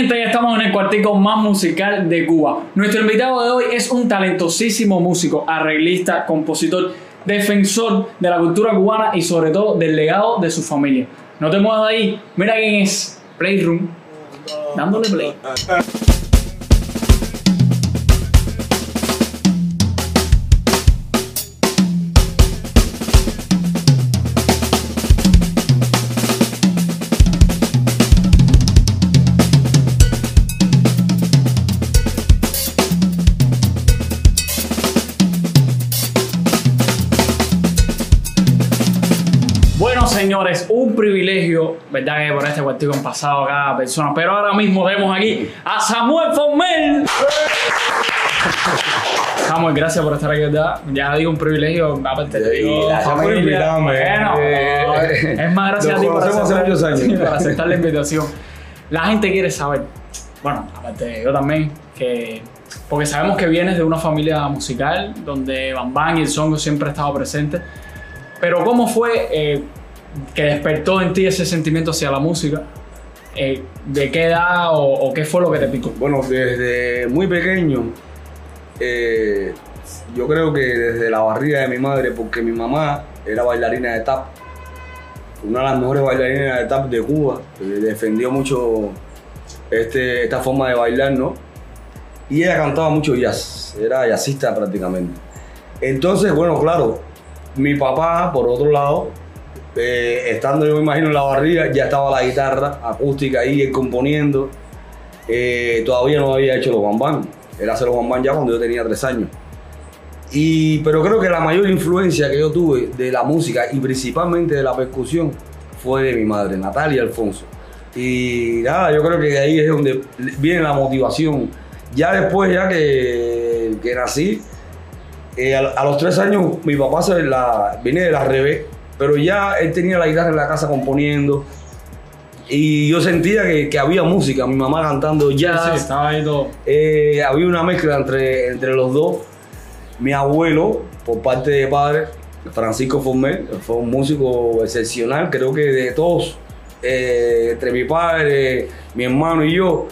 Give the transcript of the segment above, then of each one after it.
Gente, estamos en el cuartico más musical de Cuba. Nuestro invitado de hoy es un talentosísimo músico, arreglista, compositor, defensor de la cultura cubana y sobre todo del legado de su familia. No te muevas de ahí, mira quién es, Playroom, dándole play. Un privilegio, ¿verdad? Que por este cuartico han pasado cada persona. Pero ahora mismo tenemos aquí a Samuel Formel. Samuel, gracias por estar aquí, ¿verdad? Ya digo un privilegio, aparte te digo. gracias por invitarme. Bueno, Eh, es más, gracias a ti por aceptar- muchos años. sí, por aceptar la invitación. La gente quiere saber, bueno, aparte de yo también, que. Porque sabemos que vienes de una familia musical donde Bam Bam y el songo siempre ha estado presente. Pero ¿cómo fue eh, que despertó en ti ese sentimiento hacia la música? Eh, ¿De qué edad o, o qué fue lo que te picó? Bueno, desde muy pequeño, eh, yo creo que desde la barriga de mi madre, porque mi mamá era bailarina de tap, una de las mejores bailarinas de tap de Cuba, eh, defendió mucho este, esta forma de bailar, ¿no? Y ella cantaba mucho jazz, era jazzista prácticamente. Entonces, bueno, claro, mi papá, por otro lado, eh, estando yo me imagino en la barriga, ya estaba la guitarra acústica ahí, él componiendo. Eh, todavía no había hecho los bambán. Él hace los bambán ya cuando yo tenía tres años. Y, pero creo que la mayor influencia que yo tuve de la música y principalmente de la percusión fue de mi madre, Natalia Alfonso. Y nada, yo creo que de ahí es donde viene la motivación. Ya después, ya que, que nací, eh, a, los tres años mi papá se la, viene de la revés, pero ya él tenía la guitarra en la casa componiendo. Y yo sentía que, que había música, mi mamá cantando jazz. Sí, estaba ahí todo. Eh, había una mezcla entre, entre los dos. Mi abuelo, por parte de padre, Francisco Formel, fue un músico excepcional, creo que de todos, eh, entre mi padre, mi hermano y yo,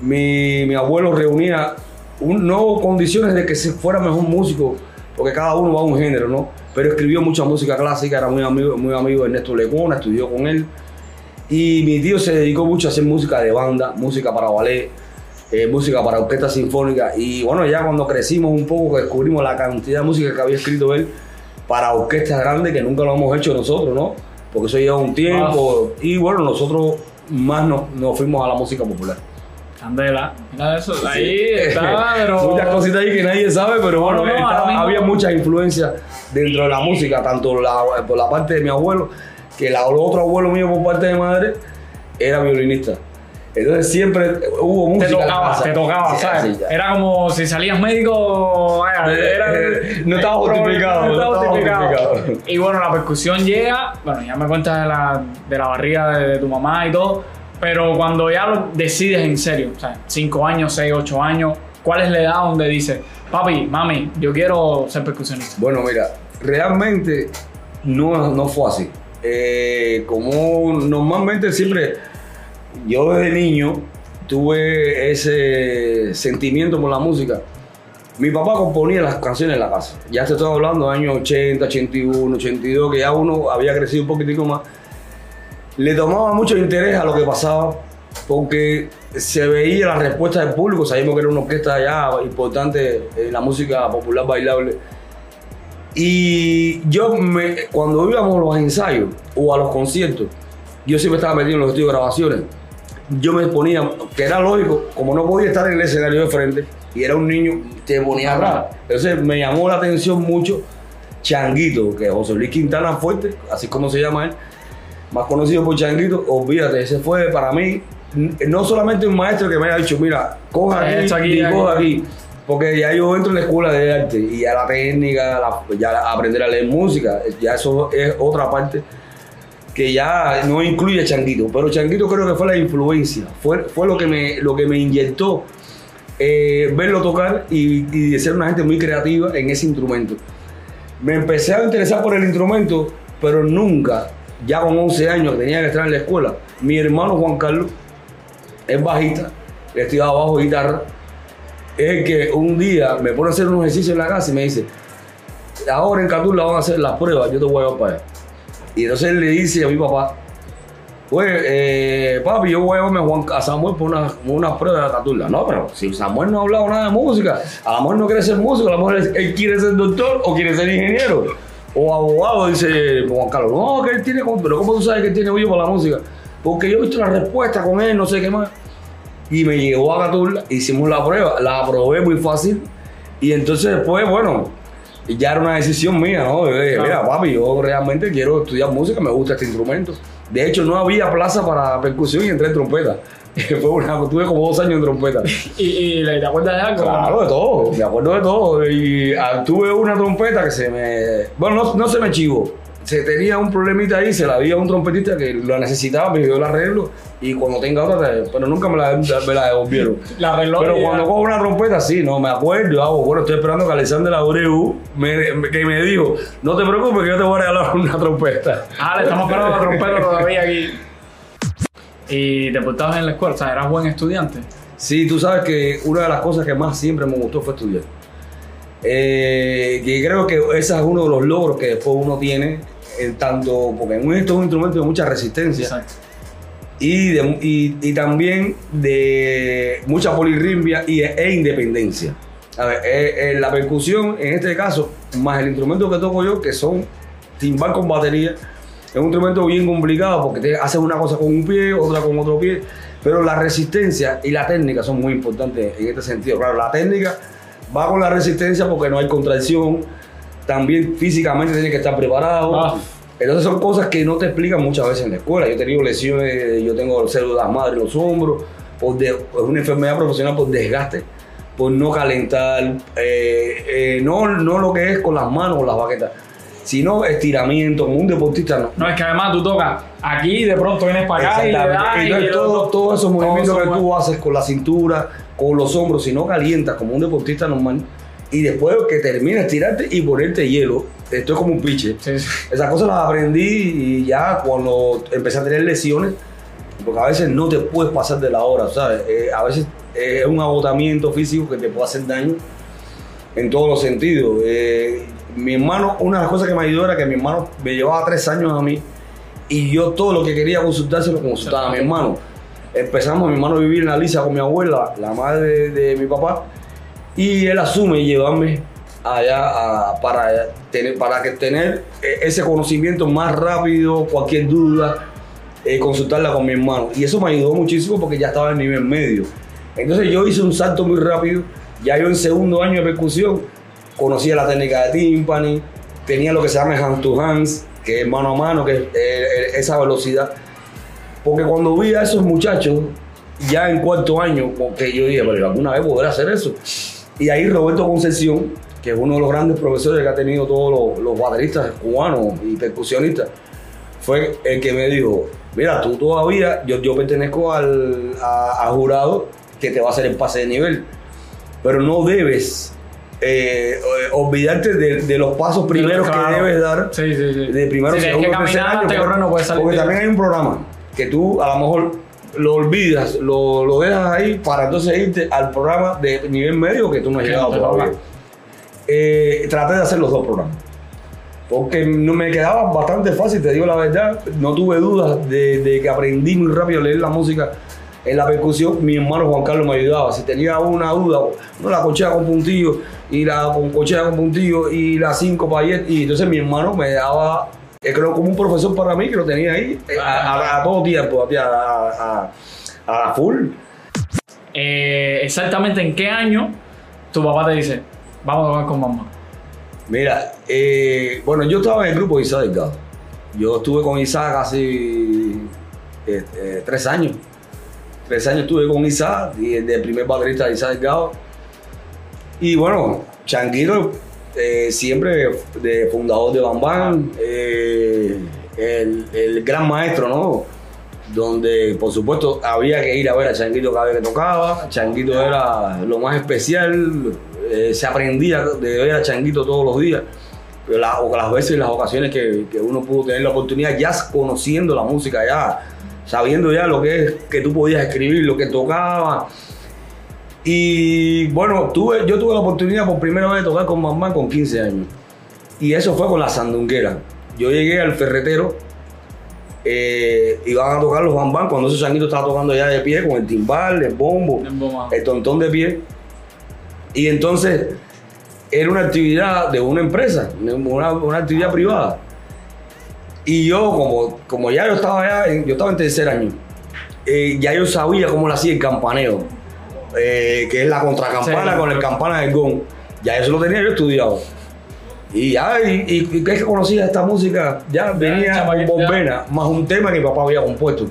mi, mi abuelo reunía un, no condiciones de que se fuera mejor músico, porque cada uno va a un género, ¿no? Pero escribió mucha música clásica, era muy amigo, muy amigo de Ernesto Lecona, estudió con él. Y mi tío se dedicó mucho a hacer música de banda, música para ballet, eh, música para orquesta sinfónica. Y bueno, ya cuando crecimos un poco, descubrimos la cantidad de música que había escrito él para orquestas grandes, que nunca lo hemos hecho nosotros, ¿no? Porque eso lleva un tiempo. Y bueno, nosotros más nos, nos fuimos a la música popular. Candela. Mira eso, ahí está, pero. Muchas cositas ahí que nadie sabe, pero bueno, No, estaba- había muchas influencias dentro de la música, tanto la- por la parte de mi abuelo, que el otro abuelo mío por parte de madre era violinista. Entonces siempre hubo Te música. la tocaba, te tocaba, Sí, ¿sabes? sí. Era como si salías médico. vaya, Eh, era- eh, no estaba justificado, No estaba justificado. Y bueno, la percusión llega. Bueno, ya me cuentas de la, de la barriga de, de tu mamá y todo. Pero cuando ya lo decides en serio, o sea, 5 años, 6, 8 años, ¿cuál es la edad donde dices, papi, mami, yo quiero ser percusionista? Bueno, mira, realmente no, no fue así. Eh, como normalmente siempre, yo desde niño tuve ese sentimiento por la música. Mi papá componía las canciones en la casa. Ya te estoy hablando de años 80, 81, 82, que ya uno había crecido un poquitico más. Le tomaba mucho interés a lo que pasaba porque se veía la respuesta del público. Sabíamos que era una orquesta ya importante en la música popular bailable. Y yo, me, cuando íbamos a los ensayos o a los conciertos, yo siempre estaba metido en los estudios de grabaciones. Yo me ponía, que era lógico, como no podía estar en el escenario de frente y era un niño, te ponía atrás. Entonces me llamó la atención mucho Changuito, que José Luis Quintana Fuerte, así como se llama él, más conocido por Changuito. Olvídate, ese fue para mí no solamente un maestro que me haya dicho, mira, coja aquí, Esto aquí, y aquí. coja aquí. Porque ya yo entro en la escuela de arte y ya la técnica, la- ya aprender a leer música, ya eso es otra parte que ya no incluye a Changuito. Pero Changuito creo que fue la influencia, fue, fue lo, que me, lo que me inyectó eh, verlo tocar y, y de ser una gente muy creativa en ese instrumento. Me empecé a interesar por el instrumento, pero nunca, ya con 11 años que tenía que estar en la escuela, mi hermano Juan Carlos es bajista, le estoy abajo guitarra, es el que un día me pone a hacer un ejercicio en la casa y me dice, ahora en Catula van a hacer las pruebas, yo te voy a llevar para allá. Y entonces él le dice a mi papá, pues, eh, papi, yo voy a llevarme a, Samuel por una, una prueba de Catula. No, pero si Samuel no ha hablado nada de música, a lo mejor no quiere ser músico, a lo mejor él quiere ser doctor o quiere ser ingeniero o abogado, dice Juan Carlos. No, que él tiene, pero ¿cómo tú sabes que él tiene oído para la música? Porque yo he visto la respuesta con él, no sé qué más. Y me llevó a Catula, hicimos la prueba, la aprobé muy fácil. Y entonces después, bueno, ya era una decisión mía, ¿no? Yo dije, mira, papi, yo realmente quiero estudiar música, me gusta este instrumento. De hecho, no había plaza para percusión y entré en trompeta. Fue una, tuve como dos años en trompeta. ¿Y, y te acuerdas de algo? Claro, de todo, me acuerdo de todo. Y ah, tuve una trompeta que se me. Bueno, no, no se me chivó. Se tenía un problemita ahí, se la había un trompetista que lo necesitaba, me dio el arreglo. Y cuando tenga otra, pero nunca me la, me la devolvieron. La arregló Pero y cuando cojo una trompeta, sí, no me acuerdo. Hago, bueno, estoy esperando que Alexander Abreu me, que me dijo: No te preocupes, que yo te voy a regalar una trompeta. Ah, le estamos esperando la trompeta todavía aquí. Y te portabas en la escuela, o sea, eras buen estudiante. Sí, tú sabes que una de las cosas que más siempre me gustó fue estudiar. Eh, que creo que ese es uno de los logros que después uno tiene, en tanto, porque en un- esto es un instrumento de mucha resistencia Exacto. y, de- y, y también de mucha polirrimbia y, e independencia. A ver, eh, eh, la percusión, en este caso, más el instrumento que toco yo, que son timbal con batería, es un instrumento bien complicado porque te haces una cosa con un pie, otra con otro pie, pero la resistencia y la técnica son muy importantes en este sentido. Claro, la técnica va con la resistencia porque no hay contracción, también físicamente tienes que estar preparado. Ah. Entonces son cosas que no te explican muchas veces en la escuela. Yo he tenido lesiones, yo tengo células madre en los hombros, por de- es una enfermedad profesional por desgaste, por no calentar, eh, eh, no, no lo que es con las manos o las baquetas, sino estiramiento, como un deportista no. No, es que además tú tocas aquí de pronto vienes para acá y le das Exactamente. y Entonces, el todo- todos esos movimientos todo que tú haces con la cintura, con los hombros, si no calientas como un deportista normal, y después que terminas tirarte y ponerte hielo, esto es como un piche. Sí, sí. Esas cosas las aprendí y ya cuando empecé a tener lesiones, porque a veces no te puedes pasar de la hora, ¿sabes? Eh, a veces es un agotamiento físico que te puede hacer daño en todos los sentidos. Eh, mi hermano, una de las cosas que me ayudó era que mi hermano me llevaba tres años a mí y yo todo lo que quería consultar se lo consultaba a mi hermano. Empezamos mi hermano a vivir en la lisa con mi abuela, la madre de mi papá, y él asume llevarme allá para, tener, para que tener eh, ese conocimiento más rápido, cualquier duda, eh, consultarla con mi hermano. Y eso me ayudó muchísimo porque ya estaba en nivel medio. Entonces yo hice un salto muy rápido. Ya yo en segundo año de percusión conocía la técnica de timpani, tenía lo que se llama hand to hands, que es mano a mano, que es eh, esa velocidad. Porque cuando vi a esos muchachos, ya en cuarto año, porque yo dije, pero alguna vez podré hacer eso. Y ahí Roberto Concepción, que es uno de los grandes profesores que ha tenido todos los, los bateristas cubanos y percusionistas, fue el que me dijo, mira, tú todavía, yo, yo pertenezco al a, a jurado que te va a hacer el pase de nivel, pero no debes eh, olvidarte de, de los pasos primeros Claro. que debes dar Sí, sí, sí. de primero, segundo, que tercer año. porque- no puede salir Porque también hay un programa que tú a lo mejor lo olvidas, lo, lo dejas ahí para entonces irte al programa de nivel medio que tú no has llegado todavía. Eh, traté de hacer los dos programas. Porque no me quedaba bastante fácil, te digo la verdad. No tuve dudas de, de que aprendí muy rápido a leer la música en la percusión. Mi hermano Juan Carlos me ayudaba. Si tenía una duda, no la cochea con puntillo y la con cochea con puntillo y la cinco payet. Y entonces mi hermano me daba, creo, como un profesor para mí que lo tenía ahí a, a- a todo tiempo, a, a, full. Eh, exactamente en qué año tu papá te dice, vamos a tocar con mamá. Mira, eh, bueno, yo estaba en el grupo de Isaac Delgado. Yo estuve con Isaac casi eh, eh, tres años. Tres años estuve con Isaac, y el primer baterista de Isaac Delgado. Y bueno, Changuito, eh, siempre de fundador de Bam Bam, eh, el, el gran maestro, ¿no? Donde, por supuesto, había que ir a ver a Changuito cada vez que tocaba. Changuito era lo más especial, eh, se aprendía de ver a Changuito todos los días. Pero las veces y las ocasiones que, que uno pudo tener la oportunidad, ya conociendo la música, ya sabiendo ya lo que es que tú podías escribir, lo que tocaba. Y bueno, tuve, yo tuve la oportunidad por primera vez de tocar con mamá con 15 años. Y eso fue con la sandunguera. Yo llegué al ferretero, eh, iban a tocar los bambán cuando ese changuito estaba tocando ya de pie con el timbal, el bombo, El tontón de pie. Y entonces era una actividad de una empresa, una, una actividad privada. Y yo, como, como ya yo estaba ya, en- yo estaba en tercer año, eh, ya yo sabía cómo lo hacía el campaneo, eh, que es la contracampana Sí. con el campana del gong. Ya eso lo tenía yo estudiado. Y ya, y, y, que es que conocía esta música, ya venía con vena, más un tema que mi papá había compuesto.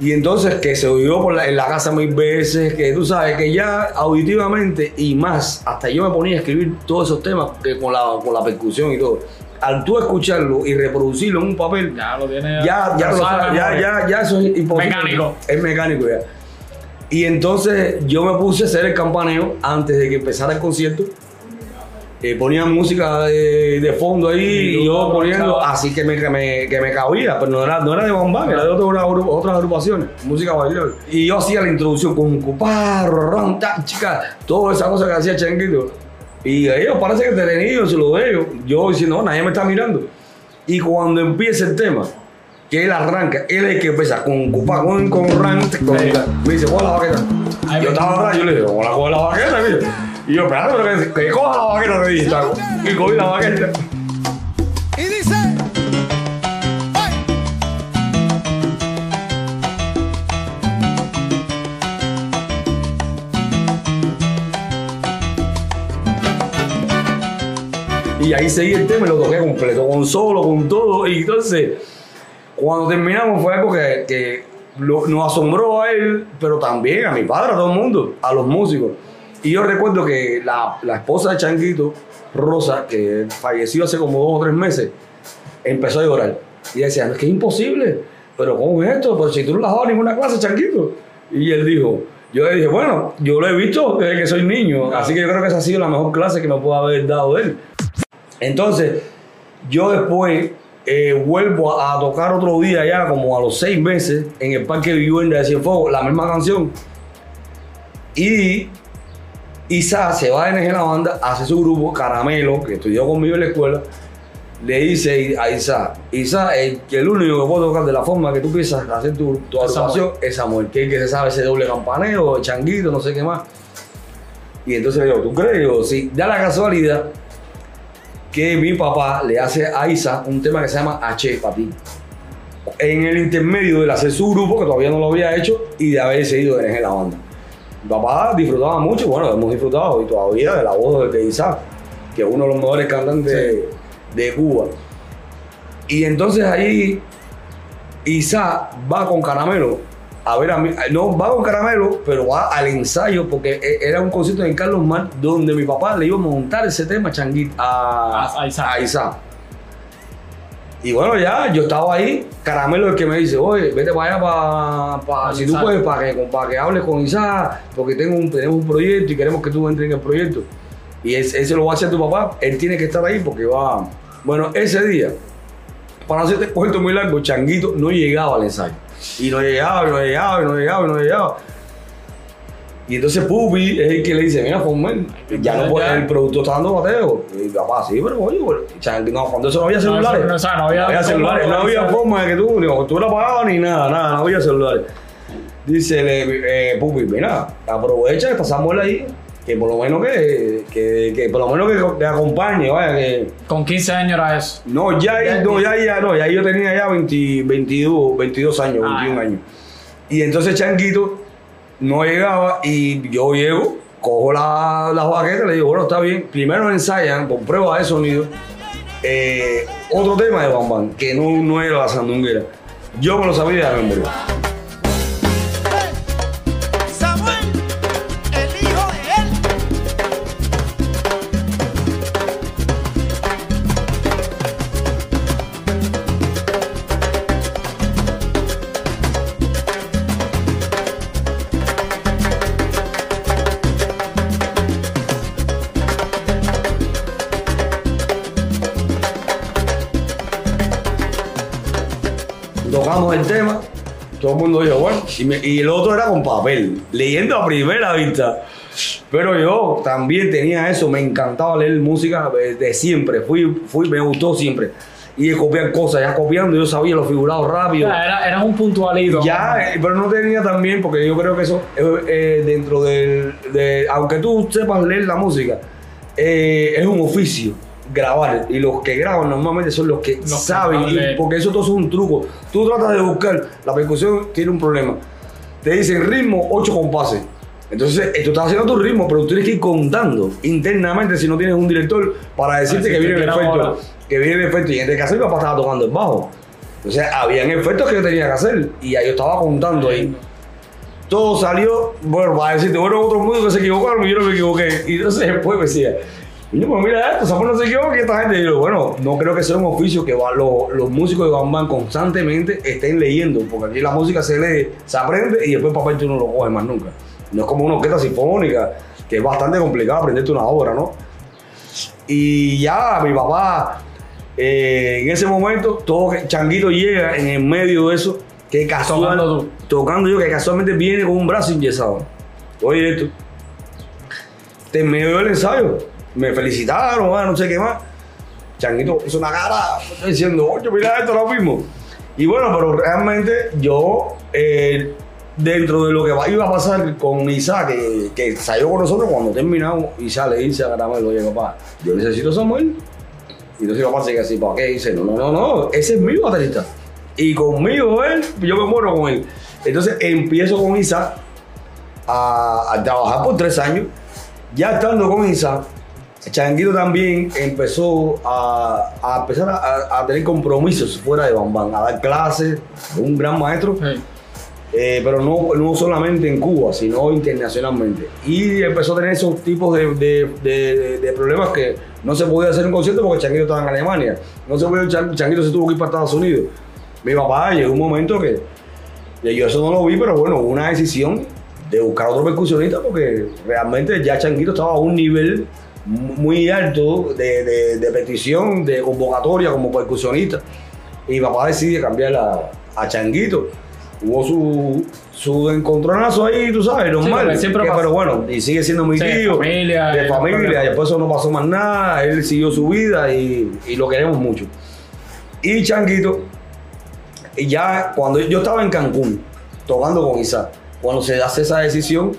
Y entonces que se oyó por la- en la casa mil veces, que tú sabes que ya auditivamente y más, hasta yo me ponía a escribir todos esos temas que con, la, con la percusión y todo. Al tú escucharlo y reproducirlo en un papel, Ya lo tiene. ya, ya, ya, ya, ya eso es imposible. Mecánico. Es mecánico ya. Y entonces yo me puse a hacer el campaneo antes de que empezara el concierto. Eh, ponían música de, de fondo ahí Y yo poniendo así que me, que me, que me cabía, pero no era, no era de bombán, era de otra- agru- otras agrupaciones, música bailable. Y yo hacía la introducción con cuparro, ron, ta, chica, toda esa cosa que hacía Changuito. Y ellos parece que entretenidos, se lo veo. Yo diciendo, no, nadie me está mirando. Y cuando empieza el tema, que él arranca, él es el que empieza con cupa, con, con ran, con, Sí. me dice, coge la baqueta. Ay, yo estaba atrás, yo le dije, ¿cómo la coge la baqueta? mire? Y yo, espérate, pero que, que coja la baqueta, le dije, "Taco". y cogí la baqueta. Y dice. Y ahí seguí el tema y lo toqué completo, con solo, con todo. Y entonces, cuando terminamos fue algo que, que nos asombró a él, pero también a mi padre, a todo el mundo, a los músicos. Y yo recuerdo que la, la esposa de Changuito, Rosa, que falleció hace como dos o tres meses, empezó a llorar. Y decía, es que es imposible. Pero ¿cómo es esto? Pero si tú no le has dado ninguna clase, Changuito. Y él dijo, yo le dije, bueno, yo lo he visto desde que soy niño, así que yo creo que esa ha sido la mejor clase que me puede haber dado él. Entonces, yo después eh, vuelvo a, a tocar otro día ya, como a los seis meses, en el Parque Vivienda de Cienfuegos, la misma canción. Y Isa se va a NG la banda, hace su grupo, Caramelo, que estudió conmigo en la escuela. Le dice a Isa, Isa, el, que el único que puede tocar de la forma que tú piensas hacer tu, tu Es agrupación es Samuel, que es el que se sabe ese doble campaneo, el changuito, no sé qué más. Y entonces le digo, ¿tú crees? Digo, sí, da la casualidad que mi papá le hace a Isa un tema que se llama H para ti. En el intermedio de hacer su grupo, que todavía no lo había hecho, y de haber seguido en la banda. Mi papá disfrutaba mucho, bueno, hemos disfrutado y todavía de la voz de Isa, que es uno de los mejores cantantes de, de Cuba. Y entonces ahí Isa va con Caramelo a ver a mí, no va con Caramelo, pero va al ensayo porque e- era un concierto en Carlos Mar donde mi papá le iba a montar ese tema changuito a, A- a Isa. a Isa. Y bueno, ya, yo estaba ahí, Caramelo es el que me dice, oye, vete para allá, para, Para si tú puedes, para que, para que hables con Isa, porque tengo un, tenemos un proyecto y queremos que tú entres en el proyecto. Y él, él se lo va a hacer a tu papá, él tiene que estar ahí porque va... Bueno, ese día, para hacerte cuento muy largo, Changuito no llegaba al ensayo. Y no llegaba, y no llegaba, y no llegaba, y no llegaba. Y entonces Pupi es el que le dice, mira, Fomen, ya no puede, el producto está dando bateo. Y papá, sí, pero oye, bueno, Changuito, no, cuando eso no había No, celulares. eso no, o sea, no había celulares, no había forma de que tú, ni tú la pagabas ni nada, nada, no había celulares. Dice eh, Pupi, mira, aprovecha que está Samuel ahí, que por lo menos que, que, que por lo menos que te acompañe, vaya, que... Con 15 años era eso. No, ya, no, ya. ya, no, ya yo tenía ya 20 22, 22 años, Ah. 21 años. Y entonces Changuito no llegaba y yo llego, cojo la, la baqueta y le digo, bueno, está bien, primero ensayan con prueba de sonido eh, otro tema de Bambán, que no, no era la sandunguera. Yo me lo sabía de memoria. Todo el mundo dijo, bueno, y, me- y el otro era con papel, leyendo a primera vista. Pero yo también tenía eso, me encantaba leer música de, de siempre, fui, fui, me gustó siempre. Y de copiar cosas, ya copiando, yo sabía los figurados rápido. Ya, era, eras un puntualito. Ya, eh, pero no tenía también, porque yo creo que eso, eh, eh, dentro del, de, aunque tú sepas leer la música, eh, es un oficio grabar. Y los que graban normalmente son los que saben, porque eso todo es un truco. Tú tratas de buscar, la percusión tiene un problema. Te dicen ritmo, 8 compases. Entonces, eh, tú estás haciendo tu ritmo, pero tú tienes que ir contando internamente si no tienes un director para decirte que viene el efecto. Que viene el efecto. Y en este caso, mi papá estaba tocando el bajo. Entonces, habían efectos que yo tenía que hacer. Y yo estaba contando ahí. Todo salió, bueno, para decirte, bueno, otros músicos que se equivocaron y yo no me equivoqué. Y entonces después me decía, "Coño, pues mira esto, Samuel no se equivoca y esta gente. Y yo, bueno, no creo que sea un oficio que va- lo- los músicos de Bam Bam constantemente estén leyendo, porque aquí la música se lee, se aprende y después papel tú no lo coges más nunca. No es como una orquesta sinfónica, que es bastante complicado aprenderte una obra, ¿no? Y ya mi papá, eh, en ese momento, todo Changuito llega en el medio de eso, que casual, Tocando yo, que casualmente viene con un brazo enyesado. Oye, esto. Terminé yo el ensayo, me felicitaron, ah, no sé qué más. Changuito hizo una cara diciendo, oye, mira esto, lo mismo. Y bueno, pero realmente yo, eh, dentro de lo que iba a pasar con Isa, que, salió con nosotros cuando terminamos, Isa le dice a Caramelo, oye, papá, yo necesito a Samuel. Y entonces papá sigue así, ¿para qué? Dice, no, no, no, no, ese es mi baterista. Y conmigo él, yo me muero con él. Entonces empiezo con Isa a trabajar por tres años. Ya estando con Isa, Changuito también empezó a, a empezar a, a- tener compromisos fuera de Bambán, a dar clases, un gran maestro. Sí. Eh, pero no, no solamente en Cuba, sino internacionalmente. Y empezó a tener esos tipos de, de- de- de problemas que no se podía hacer un concierto porque Changuito estaba en Alemania. No se podía, Chan- Changuito se tuvo que ir para Estados Unidos. Mi papá llegó un momento que yo eso no lo vi, pero bueno, una decisión de buscar otro percusionista porque realmente ya Changuito estaba a un nivel muy alto de, de- de petición, de convocatoria como percusionista. Y mi papá decide cambiar a, Changuito. Hubo su, su encontronazo ahí, tú sabes, normal. que- pasa. pero bueno, y sigue siendo mi Sí, de tío. familia, De familia. Y después eso no pasó más nada. Él siguió su vida y, y lo queremos mucho. Y Changuito, y ya cuando yo estaba en Cancún, tocando con Isaac, cuando se hace esa decisión,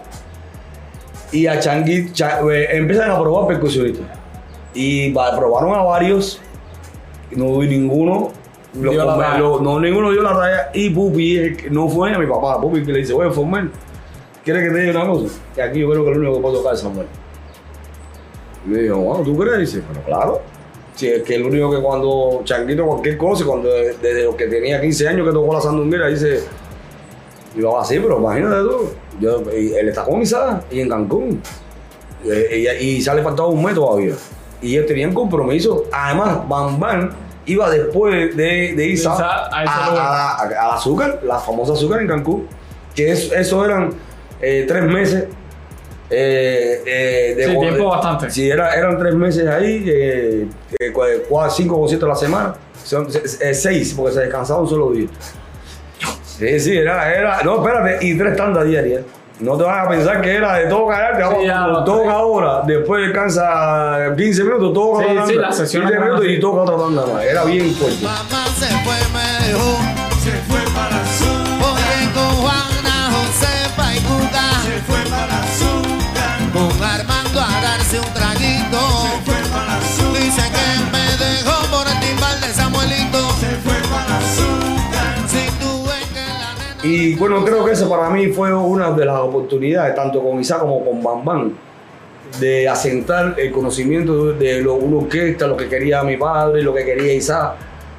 y a Changuito, Cha- eh, empiezan a probar percusionistas. Y probaron a varios, y no vi ninguno. Lo Dio lo- no, ninguno dio la talla. Y Pupi no fue a mi papá. Pupi que le dice, oye, Formel, ¿quieres que te diga una cosa? Que aquí yo creo que el único que puede tocar es Samuel. Y me dijo, bueno, ¿tú crees? Dice, pero claro. Si es que el único que cuando Changuito cualquier cosa, cuando desde los que tenía 15 años que tocó la sandunguera, dice, yo, así, pero imagínate tú, yo, y él está con Isa y en Cancún. Y, y, y Isa le faltaba un mes todavía. Y ellos tenían compromiso. Además, Bam Bam iba después de, de Isa a a, ese lugar. a- a- al azúcar, la famosa azúcar en Cancún. Que es- eso eran eh, tres meses. eh, eh, de Sí, tiempo bastante. Sí, era- eran tres meses ahí, eh, eh, cua- cua- cinco conciertos a la semana. Son eh, seis, porque se descansaba un solo día. Sí, sí, era, era. No, espérate, y tres tandas diarias. No te vas a pensar que era de todo caer, te Sí, vamos, toca ahora, después descansa 15 minutos, toca Sí, otra sí, tanda, la sesión 15 era minutos y toca otra tanda más. Era bien fuerte. Mamá se fue, me dejó. Y bueno, creo que eso para mí fue una de las oportunidades, tanto con Isaac como con Bam Bam, de asentar el conocimiento de lo, una orquesta, lo que quería mi padre, lo que quería Isaac.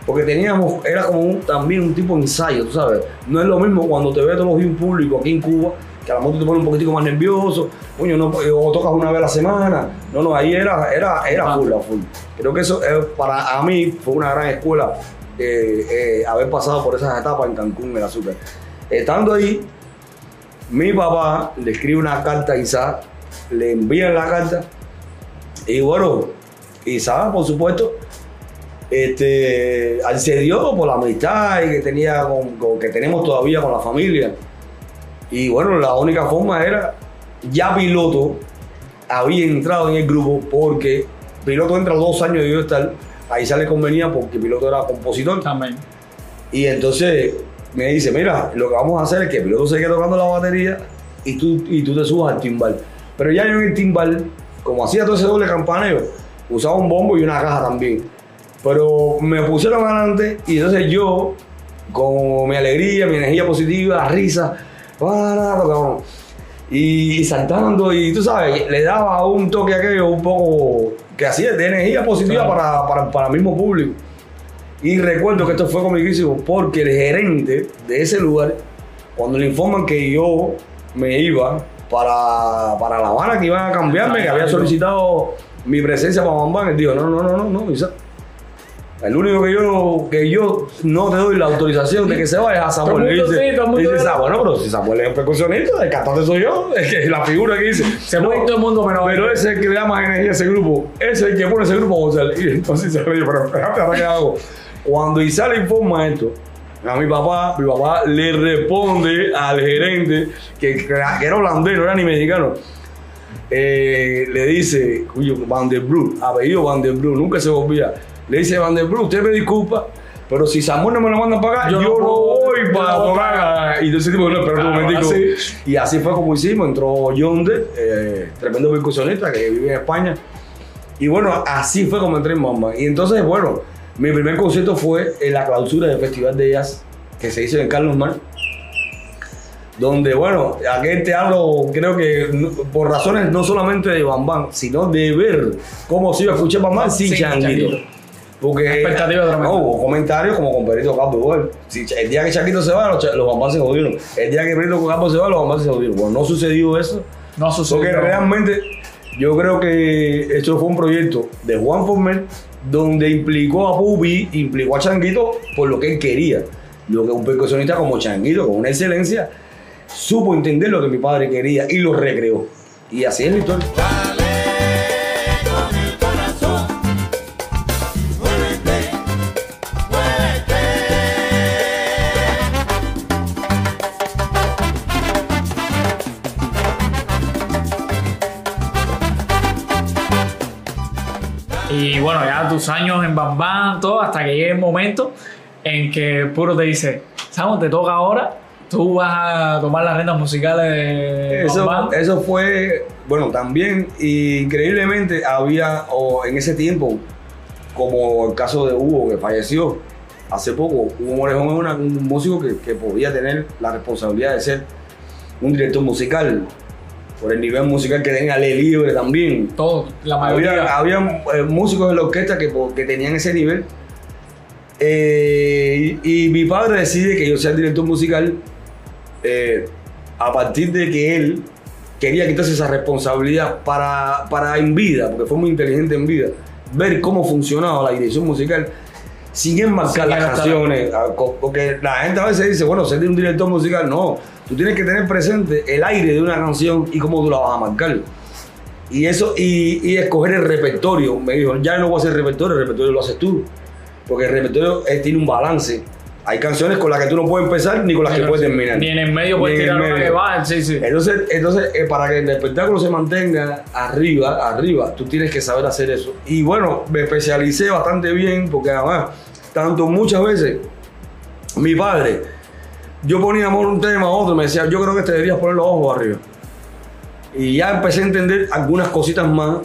Porque teníamos, era como un- también un tipo de ensayo, tú sabes. No es lo mismo cuando te ve todos los días un público aquí en Cuba, que a lo mejor te pones un poquitico más nervioso, coño, no, o tocas una vez a la semana. No, no, ahí era, era, era full, full. Creo que eso eh, para a mí fue una gran escuela eh, eh, haber pasado por esas etapas en Cancún, en el azúcar. Estando ahí, mi papá le escribe una carta a Isaac, le envían la carta y bueno, Isaac, por supuesto, este, dio por la amistad y que, tenía con, con- que tenemos todavía con la familia. Y bueno, la única forma era, ya piloto había entrado en el grupo porque piloto entra dos años de yo estar, ahí sale convenía porque piloto era compositor. También. Y entonces me dice, mira, lo que vamos a hacer es que el piloto se quede tocando la batería y tú, y tú te subas al timbal. Pero ya yo en el timbal, como hacía todo ese doble campaneo, usaba un bombo y una caja también. Pero me pusieron adelante y entonces yo, con mi alegría, mi energía positiva, risa. Y, y saltando, y tú sabes, le daba un toque a aquello un poco que hacía de energía positiva Claro. para, para, para el mismo público. Y recuerdo que esto fue comiquísimo porque el gerente de ese lugar, cuando le informan que yo me iba para, para La Habana, que iban a cambiarme, que había solicitado mi presencia para Bambán, él dijo, no, no, no, no, no, Isa. El único que yo, que yo no te doy la autorización de que se vaya es a Samuel. El mundo dice, sí, el dice. Samuel, no, pero si Samuel es un percusionista, el cantante soy yo, es que la figura que dice. Se no, ir todo el mundo menos Pero ese es el que le da más energía a ese grupo. Ese es el que pone ese grupo a gozar. Y entonces se le dijo, pero espérate, ¿ahora qué hago? Cuando Isala informa esto, a mi papá, mi papá le responde al gerente, que, que era holandés, no era ni mexicano. Eh, le dice, cuyo Van der Broek, apellido Van der Broek, nunca se volvía. Le dice Van der Broek, usted me disculpa, pero si Samuel no me lo manda para acá, Yo yo, no voy para tocar. Y entonces tipo, no, un Claro, momentico. así. Y así fue como hicimos, entró Yonde, eh, tremendo percusionista que vive en España. Y bueno, así fue como entré en Mamba. Y entonces, bueno, mi primer concierto fue en la clausura del Festival de Jazz que se hizo en Carlos Mar. Donde, bueno, aquel te hablo, creo que por razones no solamente de Bambán, sino de ver cómo se iba a escuchar Bambán sin Sin Changuito. Changuito. Porque Expectativa no, hubo comentarios como con Perito. Si Ch- el día que Changuito se va, los, los Bambán se jodieron. El día que Perito Capo se va, los Bambán se jodieron. Bueno, no sucedió eso. No sucedió. Porque realmente yo creo que esto fue un proyecto de Juan Former donde implicó a Pupi, implicó a Changuito por lo que él quería. Lo que un percusionista como Changuito, con una excelencia, supo entender lo que mi padre quería y lo recreó. Y así es la. Bueno, ya tus años en Bam Bam, todo, hasta que llegue el momento en que Puro te dice, Samu, te toca ahora, tú vas a tomar las rentas musicales de Eso, Bam Bam. eso fue, bueno, también increíblemente había, o en ese tiempo, como el caso de Hugo que falleció hace poco, Hugo Morejón es un músico que, que podía tener la responsabilidad de ser un director musical, por el nivel musical que tenía Le Libre también. Todo, la mayoría. Había, había, eh, músicos de la orquesta que, que tenían ese nivel. Eh, y, y mi padre decide que yo sea el director musical eh, a partir de que él quería quitarse esa responsabilidad para, para en vida, porque fue muy inteligente en vida, ver cómo funcionaba la dirección musical sin enmarcar Sin las canciones. ah, co- Porque la gente a veces dice, bueno, ser un director musical, no. Tú tienes que tener presente el aire de una canción y cómo tú la vas a marcar. Y eso, y, y escoger el repertorio. Me dijo, ya no voy a hacer repertorio, el repertorio lo haces tú. Porque el repertorio eh, tiene un balance. Hay canciones con las que tú no puedes empezar ni con las que puedes terminar. Ni en el medio puedes tirar una medio. que va, sí, sí. Entonces, entonces eh, para que el espectáculo se mantenga arriba, arriba, tú tienes que saber hacer eso. Y bueno, me especialicé bastante bien porque además, tanto muchas veces, mi padre, yo ponía amor un tema a otro, me decía, yo creo que te deberías poner los ojos arriba. Y ya empecé a entender algunas cositas más,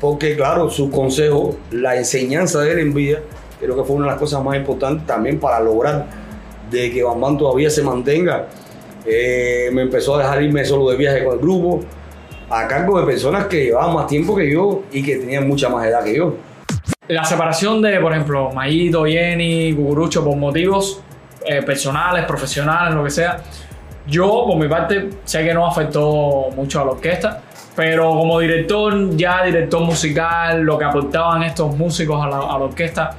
porque claro, su consejo, la enseñanza de él en vida, creo que fue una de las cosas más importantes también para lograr de que Bambán todavía se mantenga. Eh, me empezó a dejar irme solo de viaje con el grupo, a cargo de personas que llevaban más tiempo que yo y que tenían mucha más edad que yo. La separación de, por ejemplo, Mayito, Jenny, Cucurucho, por motivos eh, personales, profesionales, lo que sea, yo, por mi parte, sé que no afectó mucho a la orquesta, pero como director, ya director musical, lo que aportaban estos músicos a la, a la orquesta,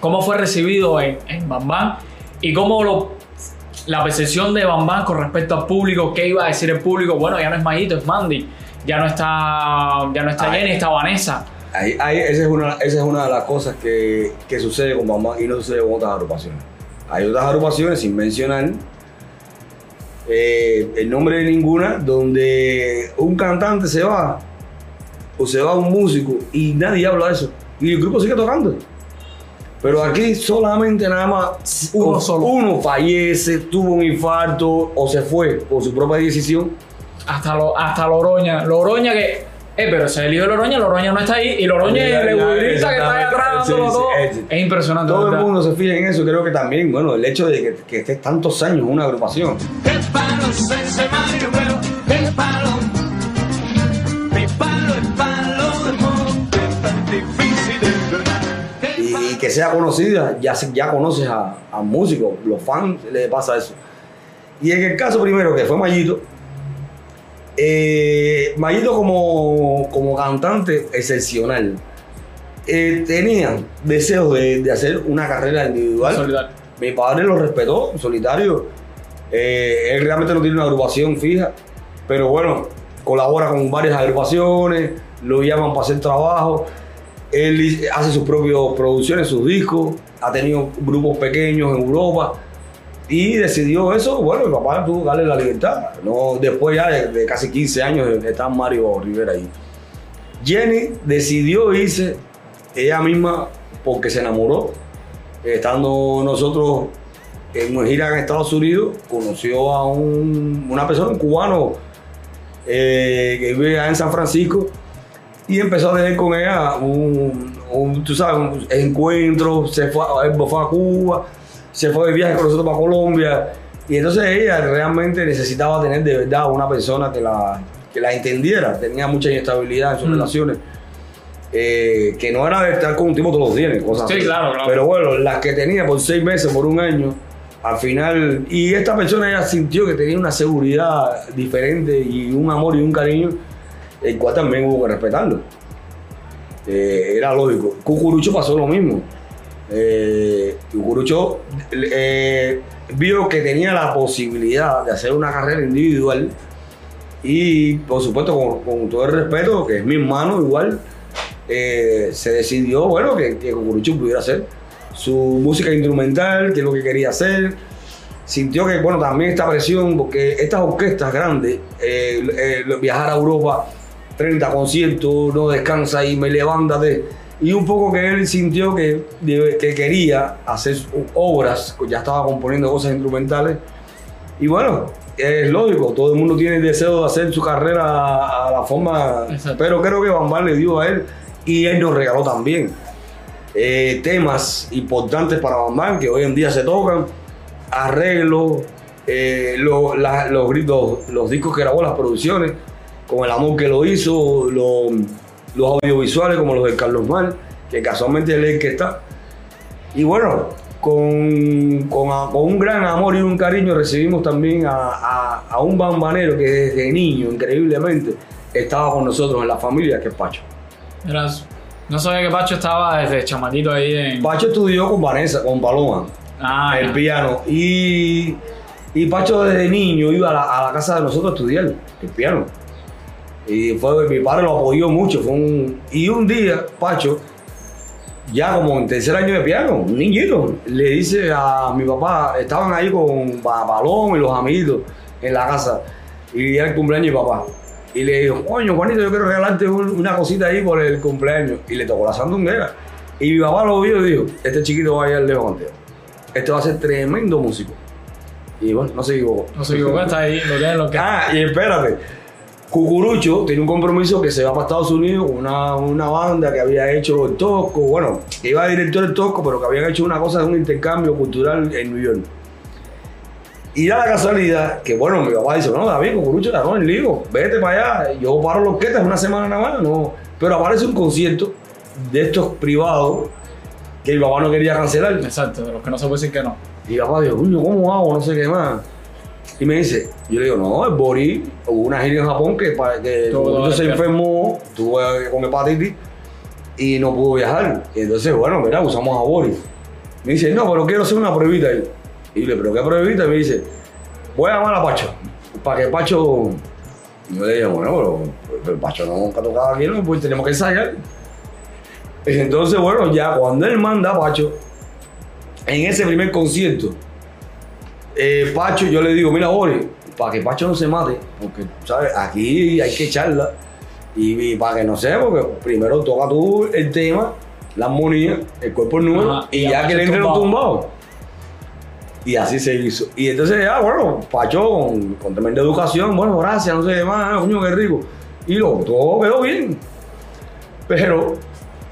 ¿cómo fue recibido en, en Bam Bam? Y cómo lo, la percepción de Bam Bam con respecto al público, qué iba a decir el público, bueno, ya no es Mayito, es Mandy, ya no está, ya no está Ay. Jenny, está Vanessa. Ahí, ahí, esa, es una, esa es una de las cosas que, que sucede con Bambán y no sucede con otras agrupaciones. Hay otras agrupaciones, sin mencionar eh, el nombre de ninguna, donde un cantante se va o se va un músico y nadie habla de eso. Y el grupo sigue tocando. Pero aquí solamente nada más Uno solo. uno fallece, tuvo un infarto o se fue por su propia decisión. Hasta, lo, hasta Loroña. Loroña que. Eh, pero ese es el hijo de Loroña, Loroña no está ahí. Y Loroña es el egoísta que está ahí atrás dándolo Sí, sí, todo. es- Es impresionante. Todo el mundo se fija en eso. Creo que también, bueno, el hecho de que, que estés tantos años en una agrupación. ¡Qué palo ese Mario Bueno! ¡Qué palo! Mi palo es palo de monte, tan difícil de verdad. ¡Qué y, y que sea conocida, ya, se- ya conoces a, a músicos, los fans les pasa eso. Y en el caso primero, que fue Mayito, eh, Mayito como, como cantante excepcional, eh, tenía deseos de, de hacer una carrera individual. Solidario. Mi padre lo respetó, solitario. Eh, él realmente no tiene una agrupación fija, pero bueno, colabora con varias agrupaciones, lo llaman para hacer trabajo. Él hace sus propias producciones, sus discos, ha tenido grupos pequeños en Europa y decidió eso. Bueno, mi papá tuvo que darle la libertad. No, después ya de, de casi 15 años está Mario Rivera ahí. Jenny decidió irse ella misma porque se enamoró. Estando nosotros en una gira en Estados Unidos, conoció a un- una persona, un cubano eh, que vive en San Francisco y empezó a tener con ella un, tú sabes, un encuentro, se fue, fue a Cuba, se fue de viaje con nosotros para Colombia y entonces ella realmente necesitaba tener de verdad una persona que la, que la entendiera, tenía mucha inestabilidad en sus Mm. relaciones. eh, que no era de estar con un tipo todos los días, cosas Sí, así. claro, claro. Pero bueno, las que tenía por seis meses, por un año, al final, y esta persona ya sintió que tenía una seguridad diferente y un amor y un cariño, el cual también hubo que respetarlo. Eh, era lógico. Cucurucho pasó lo mismo. Eh, Cucurucho eh, vio que tenía la posibilidad de hacer una carrera individual y, por supuesto, con, todo el respeto, que es mi hermano igual, eh, se decidió, bueno, que, que Cucurucho pudiera hacer su música instrumental, que es lo que quería hacer. Sintió que, bueno, también esta presión, porque estas orquestas grandes, eh, viajar a Europa, 30 conciertos, no descansa y me levántate. Y un poco que él sintió que, que quería hacer obras, ya estaba componiendo cosas instrumentales. Y bueno, es lógico, todo el mundo tiene el deseo de hacer su carrera a, la forma, Exacto. pero creo que Bambán le dio a él y él nos regaló también eh, temas importantes para Bambán que hoy en día se tocan, arreglos, eh, lo- los, gritos, los discos que grabó, las producciones, con el amor que lo hizo, lo- los audiovisuales como los de Carlos Mal, que casualmente él es el que está. Y bueno, con, con, a- con un gran amor y un cariño recibimos también a, a- a un bambanero que desde niño, increíblemente, estaba con nosotros en la familia, que es Pacho. Era- no sabía que Pacho estaba desde chamaquito ahí en. Pacho estudió con Vanessa, con Paloma, Ah, el ya. piano. Y, y Pacho desde niño iba a la, a la casa de nosotros a estudiar el piano. Y fue, mi padre lo apoyó mucho. Fue un, y un día, Pacho, ya como en tercer año de piano, un niñito, le dice a mi papá, estaban ahí con Paloma y los amiguitos en la casa. Y era el cumpleaños de mi papá. Y le dijo, coño, Juanito, yo quiero regalarte un- una cosita ahí por el cumpleaños. Y le tocó la sandunguera. Y mi papá lo vio y dijo, este chiquito va a ir al contigo. Este va a ser tremendo músico. Y bueno, no se equivocó. No se equivocó, está ahí, lo tiene lo que. Ah, y espérate. Cucurucho tiene un compromiso que se va para Estados Unidos con una, una banda que había hecho el Tosco, bueno, que iba director del Tosco, pero que habían hecho una cosa de un intercambio cultural en New York. Y da la casualidad que, bueno, mi papá dice, no, David, Cucurucho está con el lío, vete para allá, yo paro los orquesta, es una semana nada más, no. Pero aparece un concierto de estos privados que mi papá no quería cancelar. Exacto, de los que no se puede decir que no. Y mi papá dijo, coño, ¿cómo hago? No sé qué más. Y me dice, yo le digo, no, el Boris, hubo una gira en Japón que, que Cucurucho se enfermó, tuvo con hepatitis y no pudo viajar. Y entonces, bueno, mira, usamos a Boris. Me dice, no, pero quiero hacer una pruebita ahí. Y yo le digo, ¿pero qué pruebita? Y me dice, voy a llamar a Pacho, para que Pacho... Y yo le dije, bueno, pero, pero Pacho no nunca tocaba aquí, ¿no? pues tenemos que ensayar. Entonces, bueno, ya cuando él manda a Pacho, en ese primer concierto, eh, Pacho, yo le digo, mira, Bori, para que Pacho no se mate, porque, ¿sabes? Aquí hay que echarla. Y, y para que no sea, porque primero toca tú el tema, la armonía, el cuerpo nuevo, Ajá, y y ya que le entre los tumbado. tumbados. Y así se hizo. Y entonces ya, bueno, Pacho con, con tremenda educación, bueno, gracias, no sé qué más, coño, qué rico. Y lo, todo quedó bien. Pero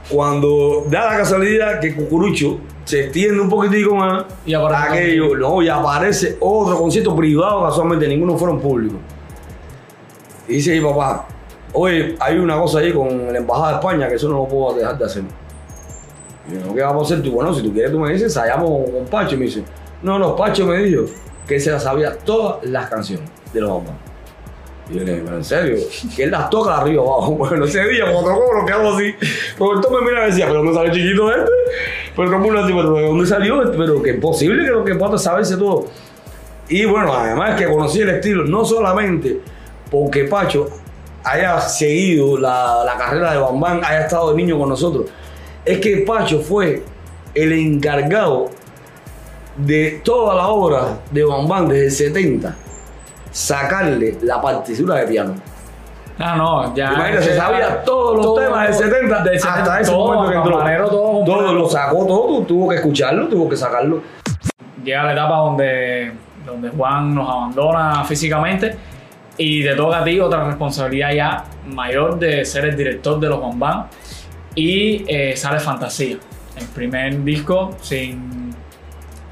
cuando da la casualidad que Cucurucho se extiende un poquitico más, Y aparece aquello, no, y aparece otro concierto privado, casualmente ninguno fueron públicos. Y dice mi papá, oye, hay una cosa ahí con la Embajada de España que eso no lo puedo dejar de hacer. Y yo, ¿qué vamos a hacer tú? Bueno, si tú quieres, tú me dices, ensayamos con Pacho. Y me dice, no, no, Pacho me dijo que él se las sabía todas las canciones de los bombas. Y yo le dije, pero en serio, que él las toca arriba abajo. Bueno, ese día, cuando tocó, lo quedamos así. Pero entonces me mira y decía, ¿pero sale el chiquito este? Pero así, pero ¿de dónde salió? Pero que es posible que lo que pueda saberse todo. Y bueno, además que conocí el estilo, no solamente porque Pacho haya seguido la, la carrera de Bambán, haya estado de niño con nosotros, es que Pacho fue el encargado de toda la obra de Bambán desde el 70, sacarle la partitura de piano. Ah, no, ya. Imagínate, se sabía todos los temas del 70 del hasta 70, ese todo, momento que entró. campanero, todo lo sacó todo, tuvo que escucharlo, tuvo que sacarlo. llega la etapa donde, donde Juan nos abandona físicamente y te toca a ti otra responsabilidad ya mayor de ser el director de los Juan Band y eh, sale Fantasía, el primer disco sin,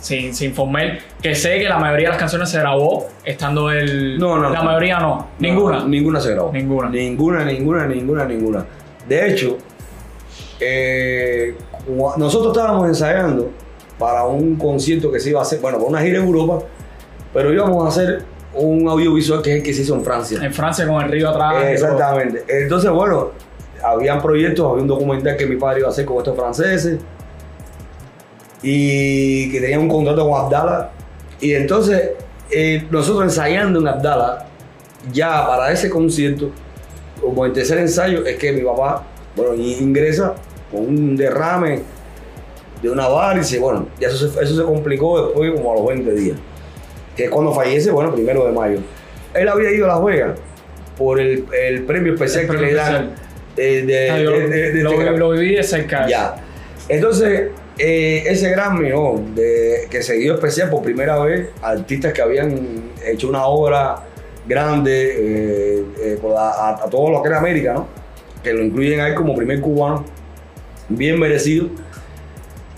sin, sin Formel, que sé que la mayoría de las canciones se grabó estando el... No, no, La no. mayoría no, ninguna. No, ninguna se grabó. Ninguna. Ninguna, ninguna, ninguna, ninguna. De hecho, eh, nosotros estábamos ensayando para un concierto que se iba a hacer, bueno, para una gira en Europa, pero íbamos a hacer un audiovisual que es el que se hizo en Francia. En Francia con el río atrás. Exactamente. Entonces, bueno, habían proyectos, había un documental que mi padre iba a hacer con estos franceses y que tenía un contrato con Abdala. Y entonces, eh, nosotros ensayando en Abdala, ya para ese concierto, como el tercer ensayo, es que mi papá, bueno, y- ingresa con un derrame de una varice. Bueno, ya eso se, eso se complicó después, como a los 20 días, que es cuando fallece, bueno, primero de mayo. Él había ido a Las Vegas por el, el premio especial El que le dan. eh, de- Ah, de- lo, de- lo viví de cerca. ya. Entonces, eh, ese ¿no? de, que se dio especial por primera vez artistas que habían hecho una obra grande eh, eh, a, a todo lo que era América, ¿no? que lo incluyen a él como primer cubano, bien merecido.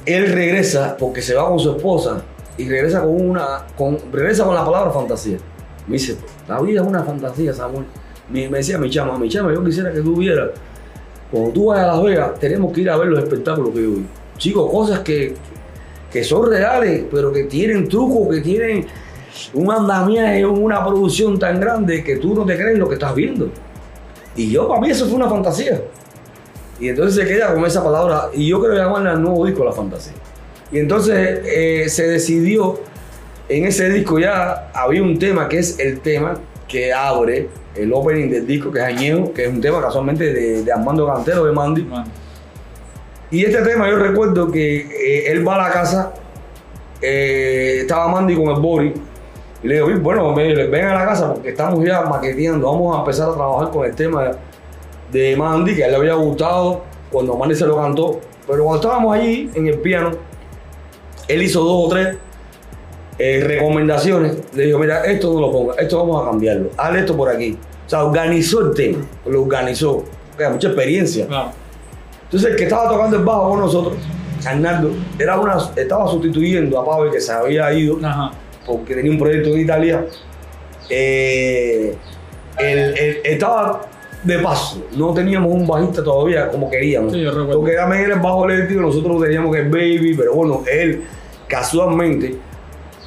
Él regresa porque se va con su esposa y regresa con una, regresa con la palabra fantasía. Me dice, la vida es una fantasía, Samuel. Me, me decía mi chama, mi chama, yo quisiera que tú vieras cuando tú vayas a Las Vegas, tenemos que ir a ver los espectáculos que yo vi. Chicos, cosas que, que son reales, pero que tienen trucos, que tienen un andamiaje, una producción tan grande que tú no te crees lo que estás viendo. Y yo, para mí, eso fue una fantasía. Y entonces se queda con esa palabra, y yo creo que llamarle al nuevo disco la fantasía. Y entonces eh, se decidió, en ese disco ya había un tema que es el tema que abre el opening del disco, que es Añejo, que es un tema casualmente de, de Armando Cantero, de Mandy. Man. Y este tema yo recuerdo que eh, él va a la casa, eh, estaba Mandy con el Bori, y le digo, "Oye, bueno, ven a la casa porque estamos ya maqueteando, vamos a empezar a trabajar con el tema de Mandy, que a él le había gustado cuando Mandy se lo cantó, pero cuando estábamos allí en el piano, él hizo dos o tres eh, recomendaciones, le dijo, mira, esto no lo ponga, esto vamos a cambiarlo, haz esto por aquí. O sea, organizó el tema, lo organizó, porque mucha experiencia. Entonces el que estaba tocando el bajo con nosotros, Arnaldo, era una, estaba sustituyendo a Pablo que se había ido Ajá. porque tenía un proyecto en Italia. Eh, estaba de paso, no teníamos un bajista todavía como queríamos. Sí, yo. Porque también era el bajo eléctrico, nosotros teníamos que el baby, pero bueno, él casualmente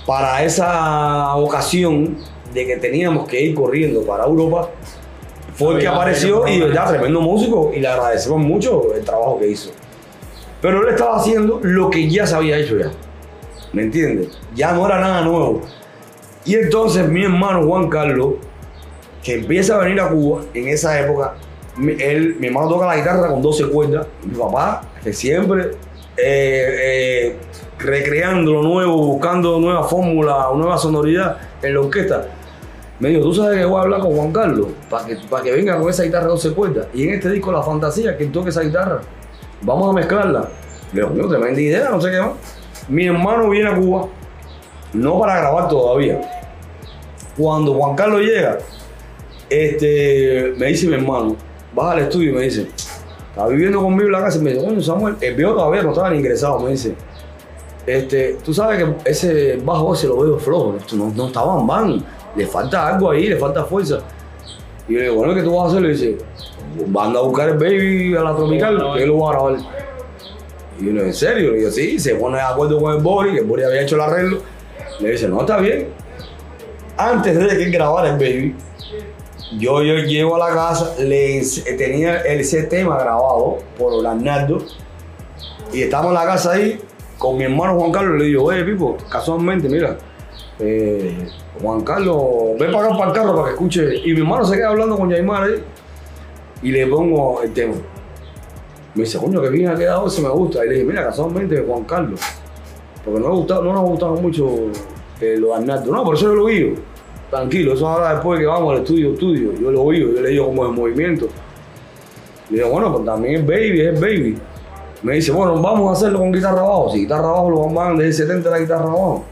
para esa ocasión de que teníamos que ir corriendo para Europa, fue el que Sabía, apareció y verdad, tremendo músico y le agradecemos mucho el trabajo que hizo. Pero él estaba haciendo lo que ya se había hecho ya. ¿Me entiendes? Ya no era nada nuevo. Y entonces mi hermano Juan Carlos, que empieza a venir a Cuba en esa época, mi, él, mi hermano toca la guitarra con 12 cuerdas. Mi papá, que siempre eh, eh, recreando lo nuevo, buscando nueva fórmula, nueva sonoridad en la orquesta. Me dijo, tú sabes que voy a hablar con Juan Carlos para que, para que venga con esa guitarra 12 cuerdas. Y en este disco La Fantasía, que toque esa guitarra. Vamos a mezclarla. Le digo, "Coño, tremenda idea, no sé qué más. Mi hermano viene a Cuba, no para grabar todavía. Cuando Juan Carlos llega, este, me dice mi hermano, baja al estudio y me dice, está viviendo conmigo la casa y me dice, coño Samuel, el viejo todavía no estaba ni ingresado, me dice, este, tú sabes que ese bajo ese lo veo flojo, no, no está van, le falta algo ahí, le falta fuerza. Y yo le digo, bueno, ¿qué tú vas a hacer? Le dice, van a buscar el baby a la tropical, que yo lo voy a grabar. Y uno, ¿en serio? Le digo, sí, se pone de acuerdo con el Bori, que el Bori había hecho el arreglo. Le dice, no, está bien. Antes de que él grabara el baby, yo, yo llego a la casa, le tenía ese tema grabado por Leonardo y estábamos en la casa ahí con mi hermano Juan Carlos. Le digo, oye, Pipo, casualmente, mira, eh, Juan Carlos, ven para acá para el carro para que escuche. Y mi hermano se queda hablando con Yaimar ahí y le pongo el tema. Me dice, coño, que bien ha quedado, ese me gusta. Y le dije, mira, casualmente Juan Carlos, porque no, me gustaba, no nos ha gustado mucho eh, lo de Arnaldo. No, por eso yo lo vi. Tranquilo, eso ahora después que vamos al estudio, estudio. Yo lo oí, yo le digo como el movimiento. Le digo, bueno, pues también es baby, es baby. Me dice, bueno, vamos a hacerlo con guitarra abajo. Si guitarra abajo lo van desde el 70 la guitarra abajo.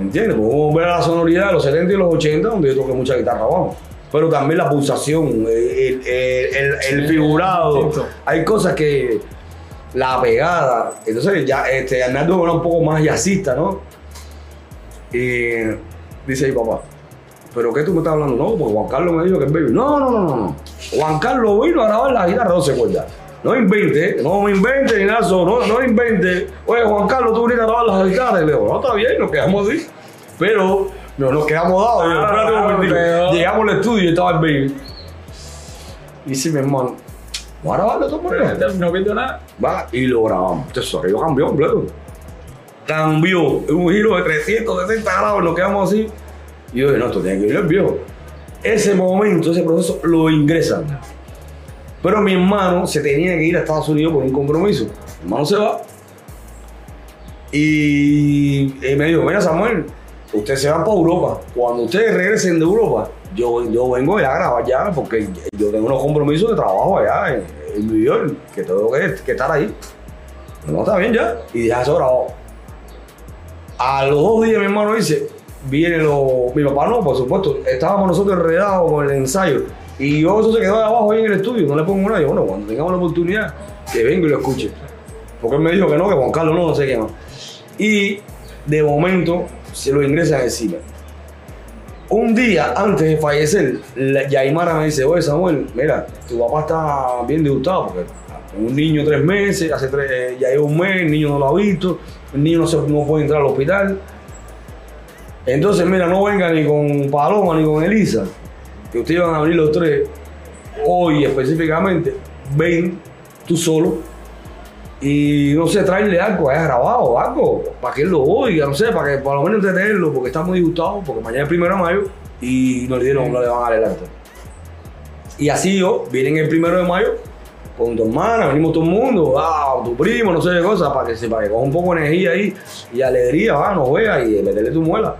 ¿Me entiendes? Podemos ver la sonoridad de los 70 y los 80 donde yo toqué mucha guitarra abajo. Pero también la pulsación, el, el- el- el Sí, figurado. Hay cosas que. La pegada. Entonces, ya, este, Arnaldo era un poco más jazzista, ¿no? Y dice mi papá, ¿pero qué tú me estás hablando? No, porque Juan Carlos me dijo que es baby. No, no, no, no, no. Juan Carlos vino a grabar la guitarra 12 cuerdas. No invente, no me invente, ni nada, eso, no, no invente. Oye, Juan Carlos, tú viniste a Y le digo, no, está bien, nos quedamos así. Pero no nos quedamos dados. Ah, espérate un momentito. pero- Llegamos al estudio y estaba el baby. Dice mi hermano, ¿voy a grabarlo todas maneras? No pierdo nada. Va, y lo grabamos. Este sonido cambió completo. Cambió. Un giro de 360 grados, nos quedamos así. Y yo dije, no, esto tiene que ir el viejo. Ese momento, ese proceso, lo ingresan. Pero mi hermano se tenía que ir a Estados Unidos por un compromiso. Mi hermano se va. Y, me dijo, mira Samuel, ustedes se van para Europa. Cuando ustedes regresen de Europa, yo, yo vengo a grabar ya, porque yo tengo unos compromisos de trabajo allá en, en New York, que tengo que, que estar ahí. No, está bien ya. Y ya eso grabado. A los dos días mi hermano dice, viene lo... Mi papá no, por supuesto. Estábamos nosotros enredados con el ensayo. Y yo eso se quedó ahí abajo ahí en el estudio, no le pongo nada. Yo, bueno, cuando tengamos la oportunidad, que venga y lo escuche. Porque él me dijo que no, que Juan Carlos no, no sé qué más. Y de momento se lo ingresan encima. Un día antes de fallecer, Yaimara me dice, oye Samuel, mira, tu papá está bien disgustado porque un niño tres meses, hace tres, ya lleva un mes, el niño no lo ha visto, el niño no, se, no puede entrar al hospital. Entonces, mira, no venga ni con Paloma ni con Elisa, que ustedes van a venir los tres, hoy específicamente, ven tú solo y no sé, traerle algo, haya grabado algo, para que él lo oiga, no sé, para que por lo menos entretenerlo, porque está muy disgustado, porque mañana es primero de mayo y no le dieron, no le van a dar. Y así yo, vienen el primero de mayo con tu hermana, venimos todo el mundo, ah, tu primo, no sé qué cosa, para que se para que coja un poco de energía ahí y alegría, va, nos vea y meterle tu muela.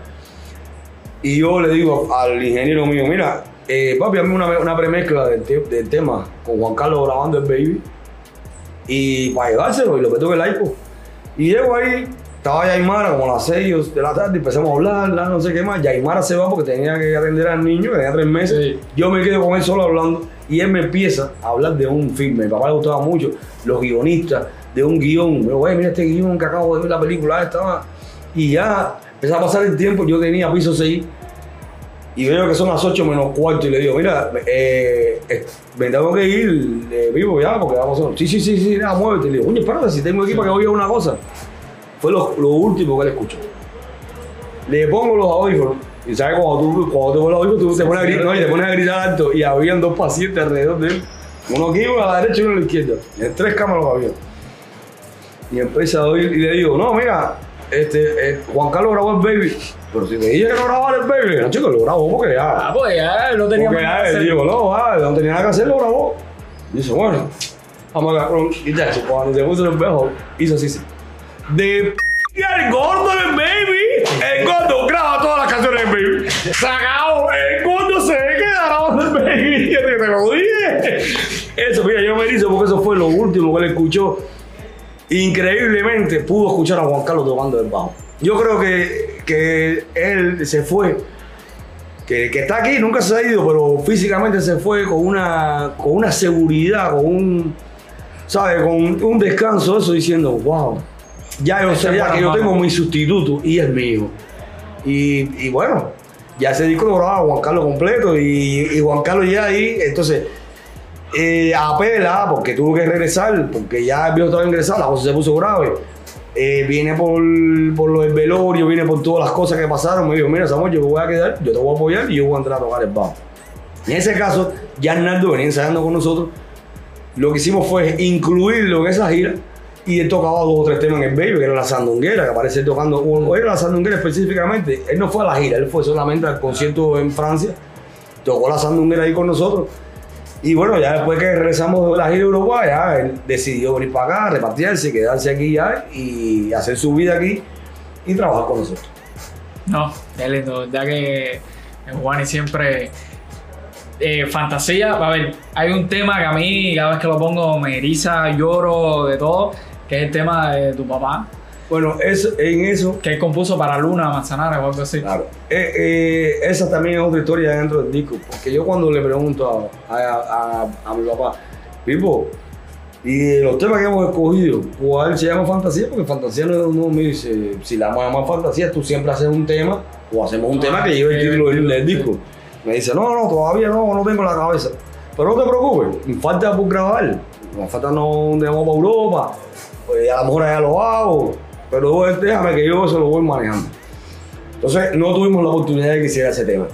Y yo le digo al ingeniero mío, mira, eh, papi, hazme una, una premezcla del, te- del tema con Juan Carlos grabando el baby y para llevárselo y lo meto en el iPod. Y llego ahí, estaba Yaimara como a las 6 de la tarde, empezamos a hablar, la no sé qué más. Yaimara se va porque tenía que atender al niño, que tenía tres meses. Sí. Yo me quedo con él solo hablando y él me empieza a hablar de un filme. Mi papá le gustaba mucho, los guionistas, de un guion. Me digo, "Güey, mira este guion que acabo de ver la película esta. Y ya empezó a pasar el tiempo, yo tenía piso 6 y veo que son las 8 menos cuarto y le digo, mira, eh, eh, me tengo que ir eh, vivo ya porque vamos a... Sí, sí, sí, sí, nada, muévete. Y le digo, oye, espérate, si tengo aquí para que oiga una cosa. Fue lo, lo último que le escucho. Le pongo los audífonos y sabes cuando tú, cuando tú pones los audífonos tú te pones a gritar, no, y te pones a gritar alto y habían dos pacientes alrededor de él. Uno aquí, uno a la derecha y uno a la izquierda. En tres cámaras había. Y empieza a oír y le digo, no, mira, este, eh, Juan Carlos grabó el Baby. Pero si me dije que no grababa el Baby, no, chico, lo grabó porque ya. Ah, pues ya no tenía Porque ya que él hacer. dijo, no, ah, no tenía nada que hacer, lo grabó. Y dice, bueno, vamos a agarrar. Y ya, chico, cuando se puso el espejo, hizo así, sí. De p el gordo del baby. El gordo graba todas las canciones del baby. Sacado, el gordo se ve que grabando el baby. Te lo dije. Eso, mira, yo me hice porque eso fue lo último que él escuchó. Increíblemente pudo escuchar a Juan Carlos tocando el bajo. Yo creo que, que él se fue que, que está aquí, nunca se ha ido, pero físicamente se fue con una, con una seguridad, con un, ¿sabes? Con un descanso, eso diciendo, wow, ya yo sé, ya que yo tengo mi sustituto y es mío. Y, y bueno, ya ese disco lo grababa Juan Carlos completo y, y Juan Carlos ya ahí, entonces, eh, apela, porque tuvo que regresar, porque ya el viejo estaba ingresado, la cosa se puso grave. Eh, viene por, por lo del velorio, viene por todas las cosas que pasaron. Me dijo, mira, Samuel, yo me voy a quedar, yo te voy a apoyar y yo voy a entrar a tocar el bajo. En ese caso, ya Arnaldo venía ensayando con nosotros. Lo que hicimos fue incluirlo en esa gira y él tocaba dos o tres temas en el Baby, que era la sandunguera, que aparece tocando, o era la sandunguera específicamente. Él no fue a la gira, él fue solamente al concierto en Francia, tocó la sandunguera ahí con nosotros. Y bueno, ya después que regresamos de la gira de Uruguay, ya él decidió venir para acá, repartirse, quedarse aquí ya y hacer su vida aquí y trabajar con nosotros. No, es lindo, ya que Juan siempre eh, fantasía. A ver, hay un tema que a mí cada vez que lo pongo me eriza, lloro, de todo, que es el tema de tu papá, Bueno, eso, en eso, que él compuso para Luna Manzanares o algo así. claro, eh, eh, esa también es otra historia dentro del disco, porque yo cuando le pregunto a, a- a- a mi papá, Pipo, y de los temas que hemos escogido, ¿cuál se llama fantasía? Porque fantasía no, no me dice, si la vamos a llamar fantasía, tú siempre haces un tema o hacemos un Ah, tema que lleve el título del, del disco. Me dice, no, no, todavía no, no tengo la cabeza. Pero no te preocupes, me falta por grabar. Me falta no de vamos para Europa. Pues a lo mejor allá lo hago. Pero déjame que yo eso lo voy manejando. Entonces no tuvimos la oportunidad de que hiciera ese tema.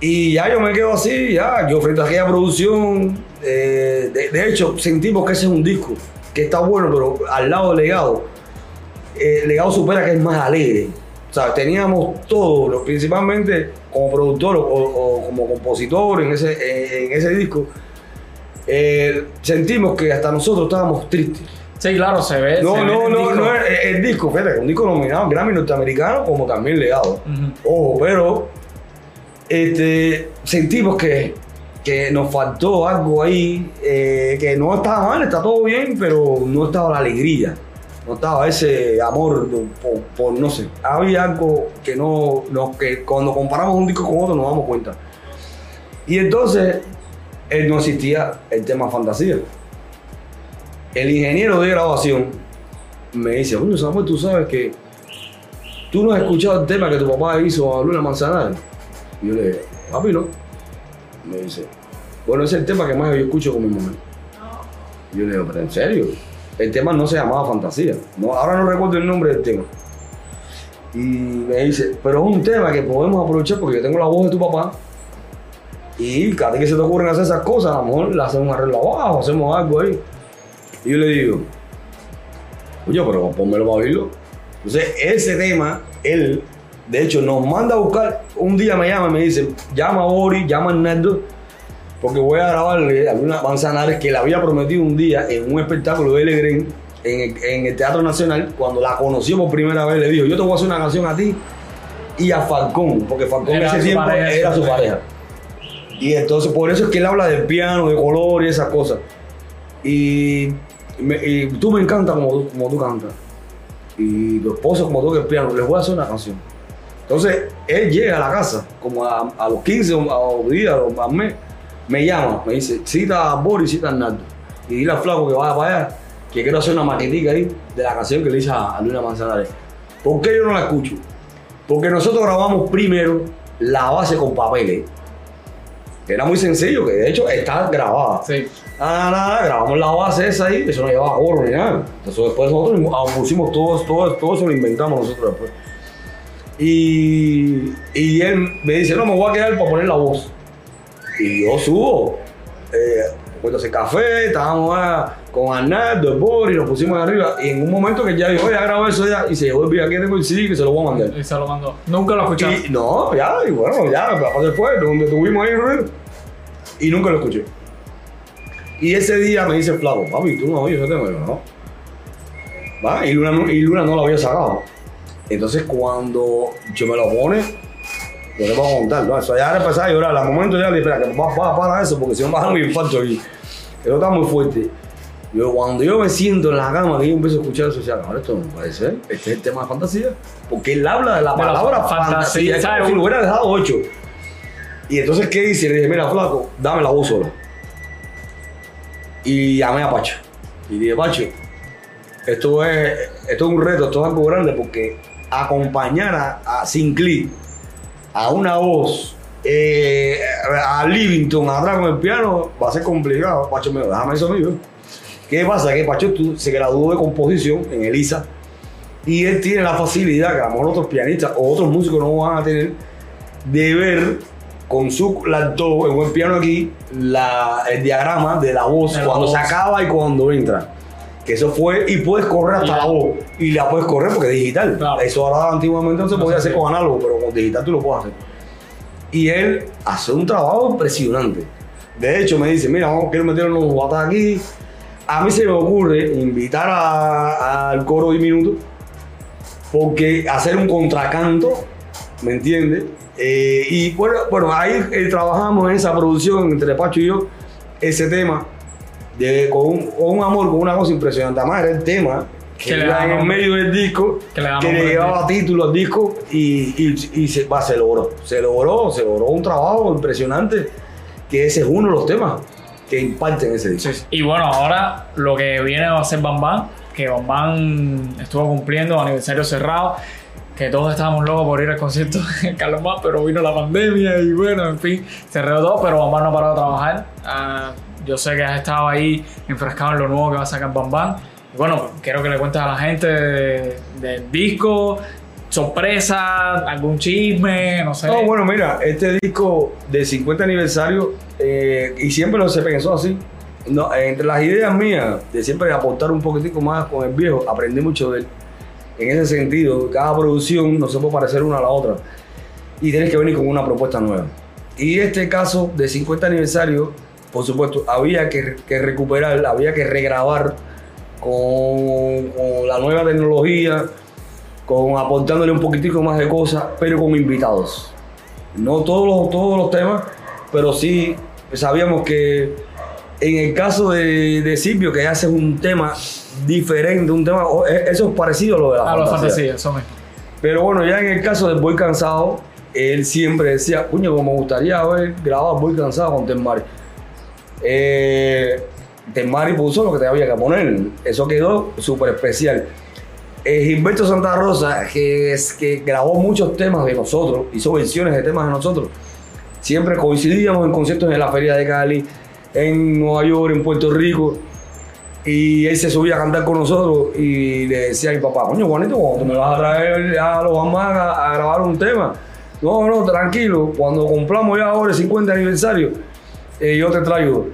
Y ya yo me quedo así, ya, yo frente a aquella producción, eh, de, hecho sentimos que ese es un disco que está bueno, pero al lado de Legado, eh, Legado supera que es más alegre. O sea, teníamos todo, principalmente como productor o, como compositor en ese, ese disco, eh, sentimos que hasta nosotros estábamos tristes. Sí, claro, se ve. No, se ve no, en el no, no, el disco, fíjate, un disco nominado en Grammy norteamericano como también Legado. Ujú. Ojo, pero este, sentimos que, que nos faltó algo ahí, eh, que no estaba mal, está todo bien, pero no estaba la alegría, no estaba ese amor por, por, no sé, había algo que no, no- que cuando comparamos un disco con otro nos damos cuenta. Y entonces, no existía el tema fantasía. El ingeniero de grabación me dice, bueno, Samuel, tú sabes que ¿Tú no has escuchado el tema que tu papá hizo a Luna Manzanares? Y yo le dije, papi, no. Me dice, bueno, ese es el tema que más yo escucho con mi mujer. Y yo le digo, pero en serio, el tema no se llamaba Fantasía. No, ahora no recuerdo el nombre del tema. Y me dice, pero es un tema que podemos aprovechar porque yo tengo la voz de tu papá. Y cada vez que se te ocurren hacer esas cosas, a lo mejor le hacemos un arreglo abajo, hacemos algo ahí. Y yo le digo, oye, pero pónmelo para oírlo. Entonces, ese tema, él, de hecho, nos manda a buscar. Un día me llama y me dice: llama a Boris, llama a Hernando, porque voy a grabarle algunas manzanares que le había prometido un día en un espectáculo de Legren en el, en el Teatro Nacional. Cuando la conoció por primera vez, le dijo: Yo te voy a hacer una canción a ti y a Falcón, porque Falcón en Era ese tiempo pareja, era su pareja. pareja. Y entonces, por eso es que él habla del piano, de color y esas cosas. Y, me- y tú me encanta como, tú- tú cantas y tu esposo como toca el piano, les voy a hacer una canción. Entonces, él llega a la casa, como a, a los 15 o a los días, o al mes, me llama, me dice, cita a Boris, cita a Arnaldo. Y dile al flaco que vaya para allá, que quiero hacer una maquetica ahí de la canción que le hice a, a Luna Manzanares. ¿Por qué yo no la escucho? Porque nosotros grabamos primero la base con papeles. Era muy sencillo, que de hecho está grabada. Sí. Nada, nada, grabamos la base esa ahí, eso no llevaba gorro ni nada. Entonces después nosotros ah, pusimos todo, todo, todo eso lo inventamos nosotros después. Y, y él me dice, no, me voy a quedar para poner la voz. Y yo subo, eh, puesto ese café, estábamos ah, con Arnaldo, el Boris, nos pusimos arriba. Y en un momento que ya dijo, oye, grabado eso ya. Y se llevó el video, aquí tengo el CD que se lo voy a mandar. Y se lo mandó. Nunca lo escuchaste. Y, no, ya, y bueno, ya, aparte fue donde tuvimos ahí Ruido. Y nunca lo escuché. Y ese día me dice flaco, papi, tú no oyes ese tema. Yo, no. Va, y Luna, no- y Luna no lo había sacado. Entonces cuando yo me lo pone, yo le voy a contar, ¿no? Eso ya era empezar a llorar. Al momento ya le dije, espera, que va, va, para eso, porque si no me baja un infarto aquí. Eso está muy fuerte. Yo, cuando yo me siento en la cama, que yo empiezo a escuchar eso, decía, ahora esto no puede ser. Este es el tema de fantasía. Porque él habla de la De palabra fantasía, fantasía. ¿sabes? si lo hubiera dejado ocho. Y entonces, ¿qué hice? Le dije, mira, flaco, dame la voz sola. Y llamé a Pacho. Y dije, Pacho, esto es, esto es un reto, esto es algo grande porque acompañar a, a Sinclair a una voz, eh, a Livington atrás con el piano, va a ser complicado. Pacho me dijo, déjame eso mío. ¿Qué pasa? Que Pacho tú- se graduó de composición en Elisa y él tiene la facilidad que a lo mejor otros pianistas o otros músicos no van a tener de ver con su laptop en un piano aquí la, el diagrama de la voz la cuando se voz. acaba y cuando entra. Que eso fue, y puedes correr hasta Ya. la voz. Y la puedes correr porque es digital. Claro. Eso ahora antiguamente no se No podía se hacer con análogo, pero con digital tú lo puedes hacer. Y él hace un trabajo impresionante. De hecho, me dice, mira, vamos, quiero meter unos guatas aquí. A mí se me ocurre invitar al coro diminuto porque hacer un contracanto, ¿me entiendes? Eh, y bueno, bueno, ahí eh, trabajamos en esa producción entre Pacho y yo, ese tema, de, con, un, con un amor, con una cosa impresionante. Además era el tema que, Que le en el medio del disco, Que le que le llevaba título al disco y, y, y se, va, se logró. Se logró, se logró un trabajo impresionante, que ese es uno de los temas que imparten ese disco. Y bueno, ahora lo que viene va a ser Bam Bam, que Bam Bam estuvo cumpliendo aniversario cerrado, que todos estábamos locos por ir al concierto de Carlos Más, pero vino la pandemia y bueno, en fin, se todo, pero Bam Bam no ha parado de trabajar. Ah, yo sé que has estado ahí enfrascado en lo nuevo que va a sacar Bam Bam. Bueno, quiero que le cuentes a la gente de- del disco, sorpresa, algún chisme, no sé. No, bueno, mira, este disco de 50 aniversario, eh, y siempre lo se pensó así. No, entre las ideas mías de siempre aportar un poquitico más con el viejo, aprendí mucho de él. En ese sentido, cada producción no se puede parecer una a la otra. Y tienes que venir con una propuesta nueva. Y este caso de 50 aniversario, por supuesto, había que, que recuperar, había que regrabar con, con la nueva tecnología, con aportándole un poquitico más de cosas, pero con invitados. No todos los, todos los temas, pero sí sabíamos que en el caso de, de Silvio, que hace un tema diferente, un tema, e- eso es parecido a lo de la a fantasía. fantasías, eso mismo. Pero bueno, ya en el caso de Voy Cansado, él siempre decía, puño, como me gustaría haber grabado Voy Cansado con Temari. Eh, Temari puso lo que te había que poner. Eso quedó súper especial. Eh, Gilberto Santa Rosa, que, es, que grabó muchos temas de nosotros, hizo versiones de temas de nosotros. Siempre coincidíamos en conciertos en la Feria de Cali, en Nueva York, en Puerto Rico. Y él se subía a cantar con nosotros y le decía a mi papá, coño Juanito, cuando tú me vas a traer a los Bambán a, a grabar un tema. No, no, tranquilo, cuando cumplamos ya ahora el 50 aniversario, eh, yo te traigo.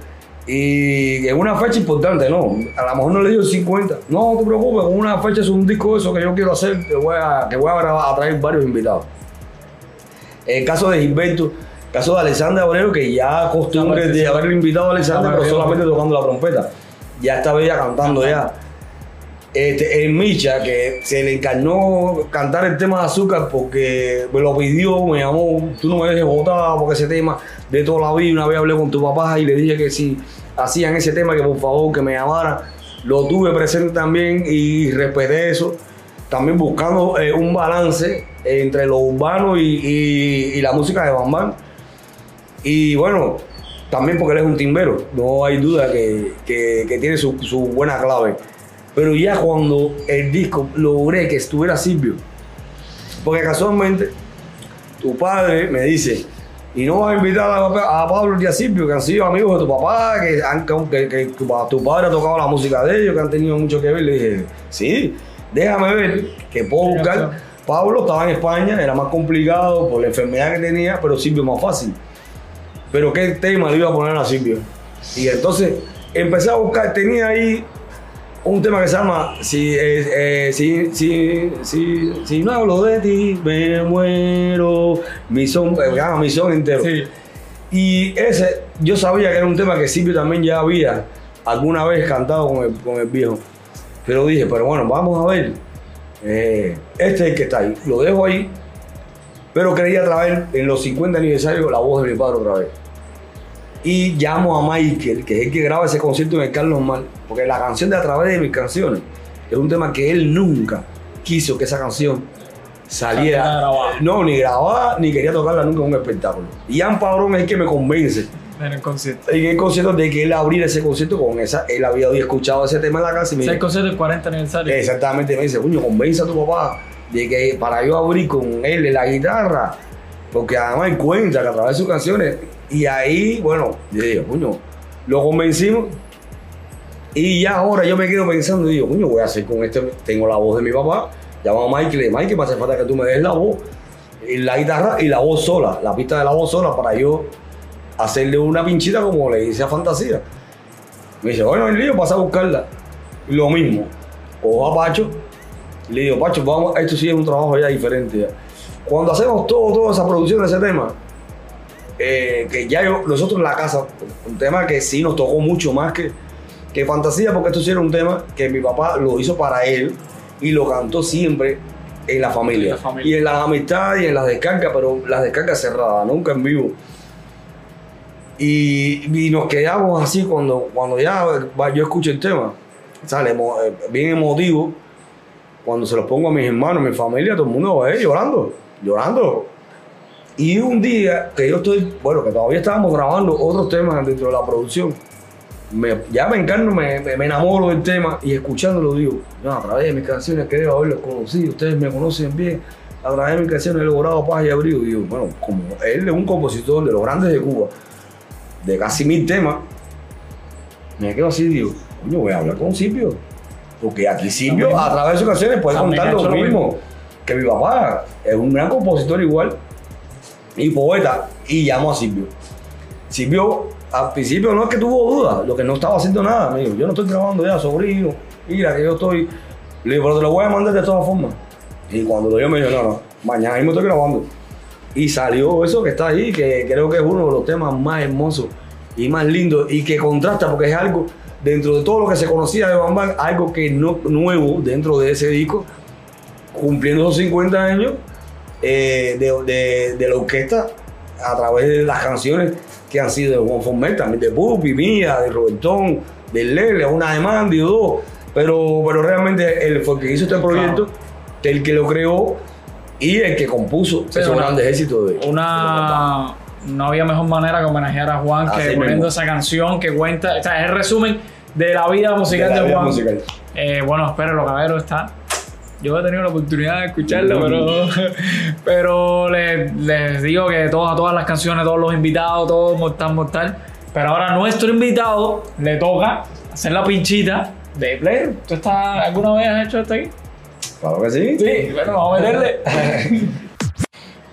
Y en una fecha importante, ¿no? A lo mejor no le digo 50. No te preocupes, una fecha es un disco eso que yo quiero hacer, que voy a, que voy a grabar, a traer varios invitados. El caso de Gilberto, el caso de Alexander Abreu, que ya costumbre de haberle invitado a Alexander, pero solamente tocando la trompeta. Ya estaba ella cantando ya. Este, el Micha, que se le encarnó cantar el tema de azúcar porque me lo pidió, me llamó, tú no me dejes votar porque ese tema de toda la vida, una vez hablé con tu papá y le dije que si hacían ese tema, que por favor que me llamara. Lo tuve presente también y respeté eso. También buscando eh, un balance entre lo urbano y, la música de Bambán. Y bueno, también porque él es un timbero, no hay duda que, que- que tiene su, su buena clave. Pero ya cuando el disco logré que estuviera Silvio, porque casualmente tu padre me dice, y no vas a invitar a, a Pablo y a Silvio, que han sido amigos de tu papá, que, han- que, que tu, tu padre ha tocado la música de ellos, que han tenido mucho que ver. Le dije, sí, déjame ver que puedo buscar. Pablo estaba en España, era más complicado por la enfermedad que tenía, pero Silvio más fácil. Pero qué tema le iba a poner a Silvio. Y entonces empecé a buscar, tenía ahí un tema que se llama Si, eh, eh, si, si, si, si no hablo de ti, me muero. Mi son, eh, llama mi son entero. Sí. Y ese, yo sabía que era un tema que Silvio también ya había alguna vez cantado con el, con el viejo. Pero dije, pero bueno, vamos a ver. Eh, este es el que está ahí. Lo dejo ahí. Pero quería traer en los 50 aniversarios la voz de mi padre otra vez. Y llamo a Michael, que es el que graba ese concierto en el Carlos Mal. Porque la canción de A través de mis canciones es un tema que él nunca quiso que esa canción Saliera grabada. No, ni grababa, ni quería tocarla nunca en un espectáculo. Y Ian Padrón es el que me convence En el concierto. en el concierto de que él abriera ese concierto con esa. Él había escuchado ese tema en la casa y me es el concierto del 40 aniversario. Exactamente, me dice, coño, convence a tu papá de que para yo abrir con él la guitarra, porque además él cuenta que a través de sus canciones, y ahí, bueno, yo digo, coño, lo convencimos, y ya ahora yo me quedo pensando, digo, coño, voy a hacer con este, tengo la voz de mi papá, llamo a Michael, Michael, me hace falta que tú me des la voz, y la guitarra y la voz sola, la pista de la voz sola, para yo hacerle una pinchita como le hice a Fantasía. Me dice, bueno, el lío, pasa a buscarla. Lo mismo, cojo a Pacho, le digo, Pacho, vamos, esto sí es un trabajo ya diferente. Cuando hacemos todo, toda esa producción de ese tema, eh, que ya yo, nosotros en la casa, un tema que sí nos tocó mucho más que, que fantasía, porque esto sí era un tema que mi papá lo hizo para él y lo cantó siempre en la familia. En la familia. Y en las amistades y en las descargas, pero las descargas cerradas, nunca en vivo. Y, y nos quedamos así cuando, cuando ya yo escucho el tema, sale eh, bien emotivo. Cuando se los pongo a mis hermanos, a mi familia, todo el mundo va ahí llorando, llorando. Y un día que yo estoy, bueno, que todavía estábamos grabando otros temas dentro de la producción, me, ya me encarno, me, me, enamoro del tema y escuchándolo digo, no, a través de mis canciones creo haberlos conocido, ustedes me conocen bien, a través de mis canciones he logrado paz y abrigo. Y digo, bueno, como él es un compositor de los grandes de Cuba, de casi mil temas, me quedo así y digo, coño, voy a hablar con Silvio. Porque aquí Silvio, a través de sus canciones, puede contar lo mismo. Que mi papá es un gran compositor igual y poeta. Y llamo a Silvio. Silvio, al principio no es que tuvo dudas, lo que no estaba haciendo nada. Me dijo, yo no estoy grabando ya, sobrino. Mira que yo estoy. Le digo, pero te lo voy a mandar de todas formas. Y cuando lo vio me dijo, no, no, mañana mismo estoy grabando. Y salió eso que está ahí, que creo que es uno de los temas más hermosos y más lindos y que contrasta porque es algo dentro de todo lo que se conocía de Bam Bam, algo que no nuevo dentro de ese disco, cumpliendo esos 50 años eh, de, de- de la orquesta a través de las canciones que han sido de Juan Former, también de Pupi, mía, de Robertón, de Lele, una de Mandy o dos. Pero, pero realmente él fue el que hizo este proyecto, el que lo creó y el que compuso Sí, esos grandes éxitos de Una. No había mejor manera que homenajear a Juan Así que poniendo esa canción que cuenta. O sea, es el resumen de la vida musical de, la vida Juan. musical. Eh, bueno, espérenlo, caballero, está. Yo he tenido la oportunidad de escucharlo, pero, pero les, les digo que todas, todas las canciones, todos los invitados, todo mortal, mortal. Pero ahora a nuestro invitado le toca hacer la pinchita de player. ¿Tú estás, alguna vez has hecho esto aquí? Claro que sí. Sí, bueno, vamos a meterle.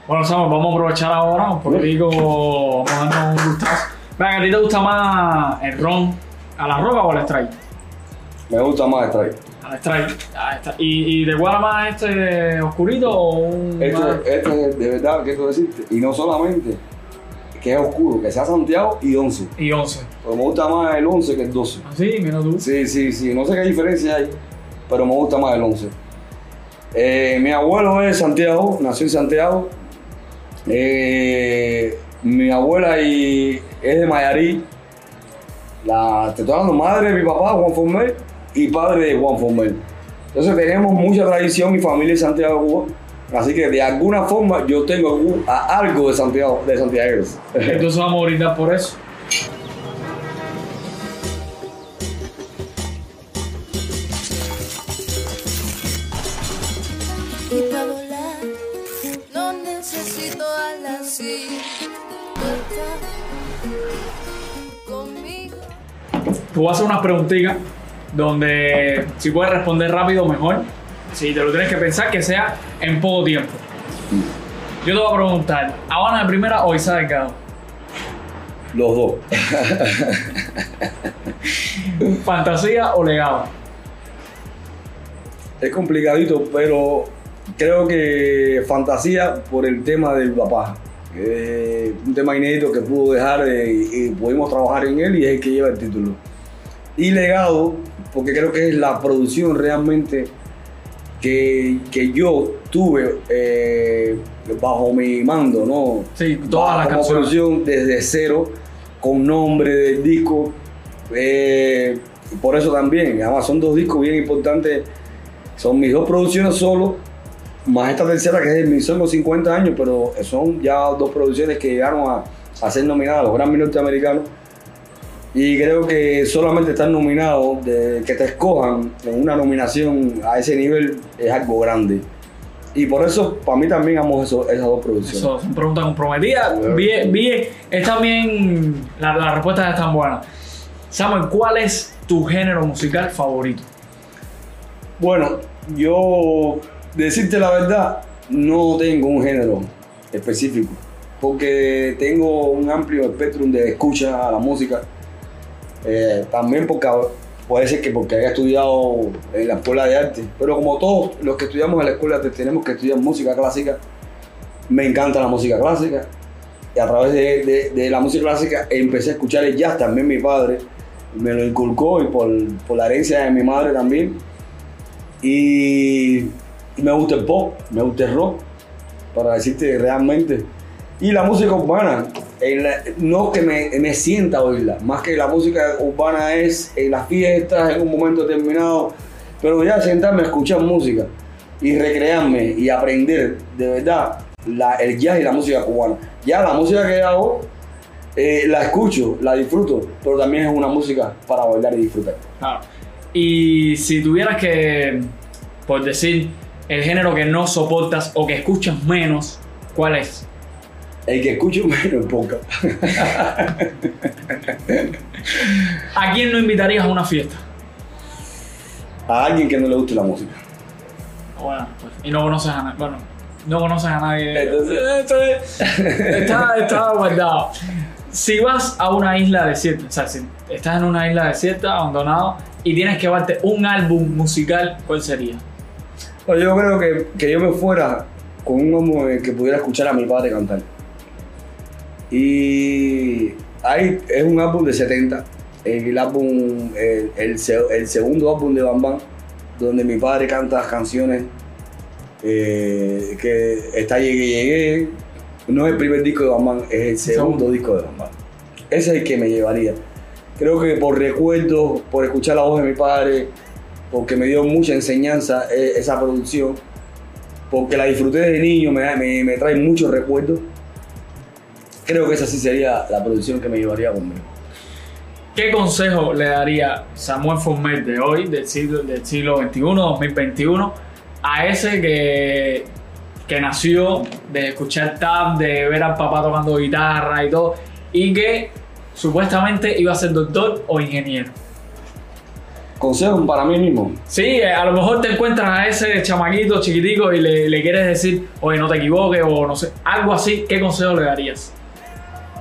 bueno, Samuel, vamos a aprovechar ahora un poquitico, vamos a darnos un gustazo. Venga, ¿a ti te gusta más el ron a la roca o al strike? Me gusta más Strike. Al strike. Ahí está. ¿Y, y te guarda más este oscurito o un Este, más- este de verdad, quiero decirte, y no solamente que es oscuro, que sea Santiago y 11. y 11? Pero me gusta más el 11 que el 12. Así, mira tú. Sí, sí, sí, no sé qué diferencia hay, pero me gusta más el 11. Eh, mi abuelo es de Santiago, nació en Santiago. Eh, mi abuela y, es de Mayarí. La, te estoy hablando madre de mi papá, Juan Former, y padre de Juan Former. Entonces tenemos mucha tradición y familia en Santiago de Cuba. Así que de alguna forma yo tengo a- algo de Santiago, de Santiago. Entonces vamos a brindar por eso. Y para volar no necesito alas y conmigo. Te voy a hacer unas preguntitas donde si puedes responder rápido, mejor. Si te lo tienes que pensar, que sea en poco tiempo. Yo te voy a preguntar, ¿Habana de primera o Isa Delgado? Los dos. ¿Fantasía o legado? Es complicadito, pero creo que fantasía por el tema del papá. Eh, un tema inédito que pudo dejar eh, y pudimos trabajar en él y es el que lleva el título. Y legado, porque creo que es la producción realmente que, que yo tuve eh, bajo mi mando, ¿no? Sí, todas las Como producción desde cero, con nombre del disco. eh, por eso también, además son dos discos bien importantes. Son mis dos producciones solo, más esta tercera que es el Mi Son los 50 años, pero son ya dos producciones que llegaron a, a ser nominadas a los Grammy norteamericanos. Y creo que solamente estar nominado, de que te escojan en una nominación a ese nivel, es algo grande. Y por eso, para mí también amo eso- esas dos producciones. Eso son preguntas comprometidas. Bien, bien. Está bien. La, la respuesta es tan buena. Samuel, ¿cuál es tu género musical favorito? Bueno, yo, decirte la verdad, no tengo un género específico, porque tengo un amplio espectro de escucha a la música. Eh, también porque puede ser que porque haya estudiado en la escuela de arte, pero como todos los que estudiamos en la escuela tenemos que estudiar música clásica, me encanta la música clásica. Y a través de, la música clásica empecé a escuchar el jazz, también mi padre me lo inculcó y por, la herencia de mi madre también. Y me gusta el pop, me gusta el rock, para decirte realmente. Y la música urbana, no que me, me sienta oírla, más que la música urbana es en las fiestas, en un momento determinado, pero ya sentarme a escuchar música y recrearme y aprender de verdad la- el jazz y la música cubana. Ya la música que hago, eh, la escucho, la disfruto, pero también es una música para bailar y disfrutar. Claro. Y si tuvieras que, por decir, el género que no soportas o que escuchas menos, ¿cuál es? El que escucho menos poca. ¿A quién no invitarías a una fiesta? A alguien que no le guste la música. Bueno, pues, y no conoces a nadie. Bueno, no conoces a nadie. Entonces- es- está, está guardado. Si vas a una isla desierta, o sea, si estás en una isla desierta, abandonado, y tienes que llevarte un álbum musical, ¿cuál sería? Pues yo creo que, que yo me fuera con un álbum en que pudiera escuchar a mi padre cantar. Y ahí es un álbum de 70. El álbum, el, el el segundo álbum de Bam Bam, donde mi padre canta canciones eh, que está Llegué Llegué. No es el primer disco de Bam Bam, es el segundo Segundo. disco de Bam Bam. Ese es el que me llevaría. Creo que por recuerdos, por escuchar la voz de mi padre, porque me dio mucha enseñanza eh, esa producción, porque la disfruté de niño, me, me, me trae muchos recuerdos. Creo que esa sí sería la producción que me llevaría conmigo. ¿Qué consejo le daría Samuel Formet de hoy, del siglo, del siglo XXI, 2021, a ese que, que nació de escuchar tap, de ver al papá tocando guitarra y todo, y que supuestamente iba a ser doctor o ingeniero? Consejos para mí mismo. Sí, eh, a lo mejor te encuentras a ese chamaquito chiquitico y le, le quieres decir, oye, no te equivoques, o no sé, algo así, ¿qué consejo le darías?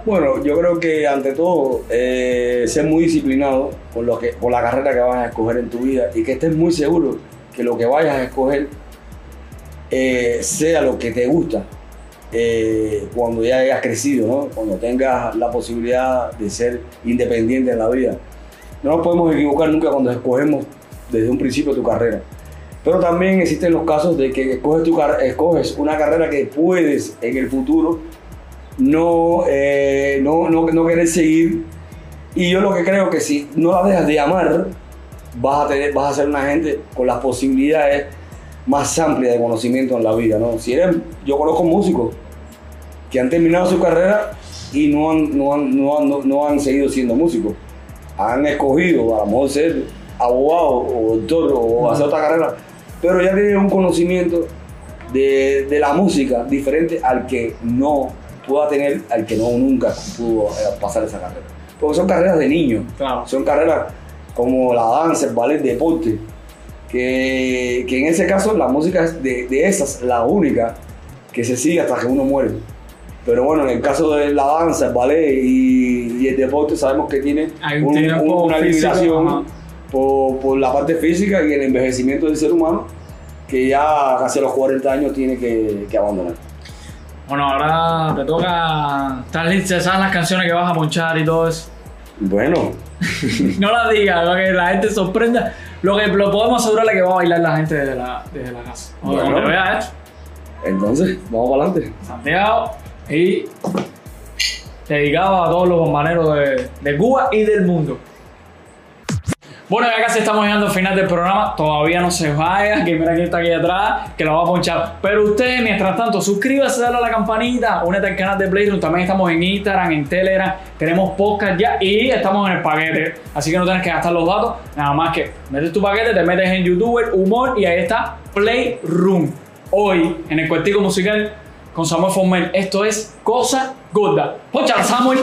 Bueno, yo creo que ante todo, eh, ser muy disciplinado por, lo que, por la carrera que vas a escoger en tu vida y que estés muy seguro que lo que vayas a escoger eh, sea lo que te gusta eh, cuando ya hayas crecido, ¿no? cuando tengas la posibilidad de ser independiente en la vida. No nos podemos equivocar nunca cuando escogemos desde un principio tu carrera. Pero también existen los casos de que escoges, escoges una carrera que puedes en el futuro no, eh, no, no, no querer seguir. Y yo lo que creo que si no la dejas de amar, vas a, tener, vas a ser una gente con las posibilidades más amplias de conocimiento en la vida. ¿no? Si eres, yo conozco músicos que han terminado su carrera y no han, no han, no han, no- no han seguido siendo músicos. Han escogido a lo mejor ser abogado o doctor o hacer otra carrera, pero ya tienen un conocimiento de, de la música diferente al que no pueda tener, al que no nunca pudo eh, pasar esa carrera. Porque son carreras de niños, Claro. son carreras como la danza, el ballet, el deporte, que, que en ese caso la música es de, de esas la única que se sigue hasta que uno muere. Pero bueno, en el caso de la danza, el ballet y, y el deporte, sabemos que tiene un una limitación por, por la parte física y el envejecimiento del ser humano que ya casi a los 40 años tiene que, que abandonar. Bueno, ahora te toca. ¿Estás lista? ¿Sabes las canciones que vas a ponchar y todo eso? Bueno, No las digas, para que la gente sorprenda. Lo que lo podemos asegurarle que va a bailar la gente desde la, desde la casa. Bueno. Cuando te vea esto, entonces, vamos para adelante. Santiago y dedicado a todos los bombaneros de, de Cuba y del mundo. Bueno, ya casi estamos llegando al final del programa. Todavía no se vaya, que mira quién está aquí atrás, que lo va a ponchar. Pero usted, mientras tanto, suscríbase, dale a la campanita, únete al canal de Playroom. También estamos en Instagram, en Telegram, tenemos podcast ya y estamos en el paquete. Así que no tienes que gastar los datos. Nada más que metes tu paquete, te metes en YouTuber, Humor y ahí está Playroom. Hoy, en el cuartico musical con Samuel Formel. Esto es Cosa Gorda. Ponchala, Samuel.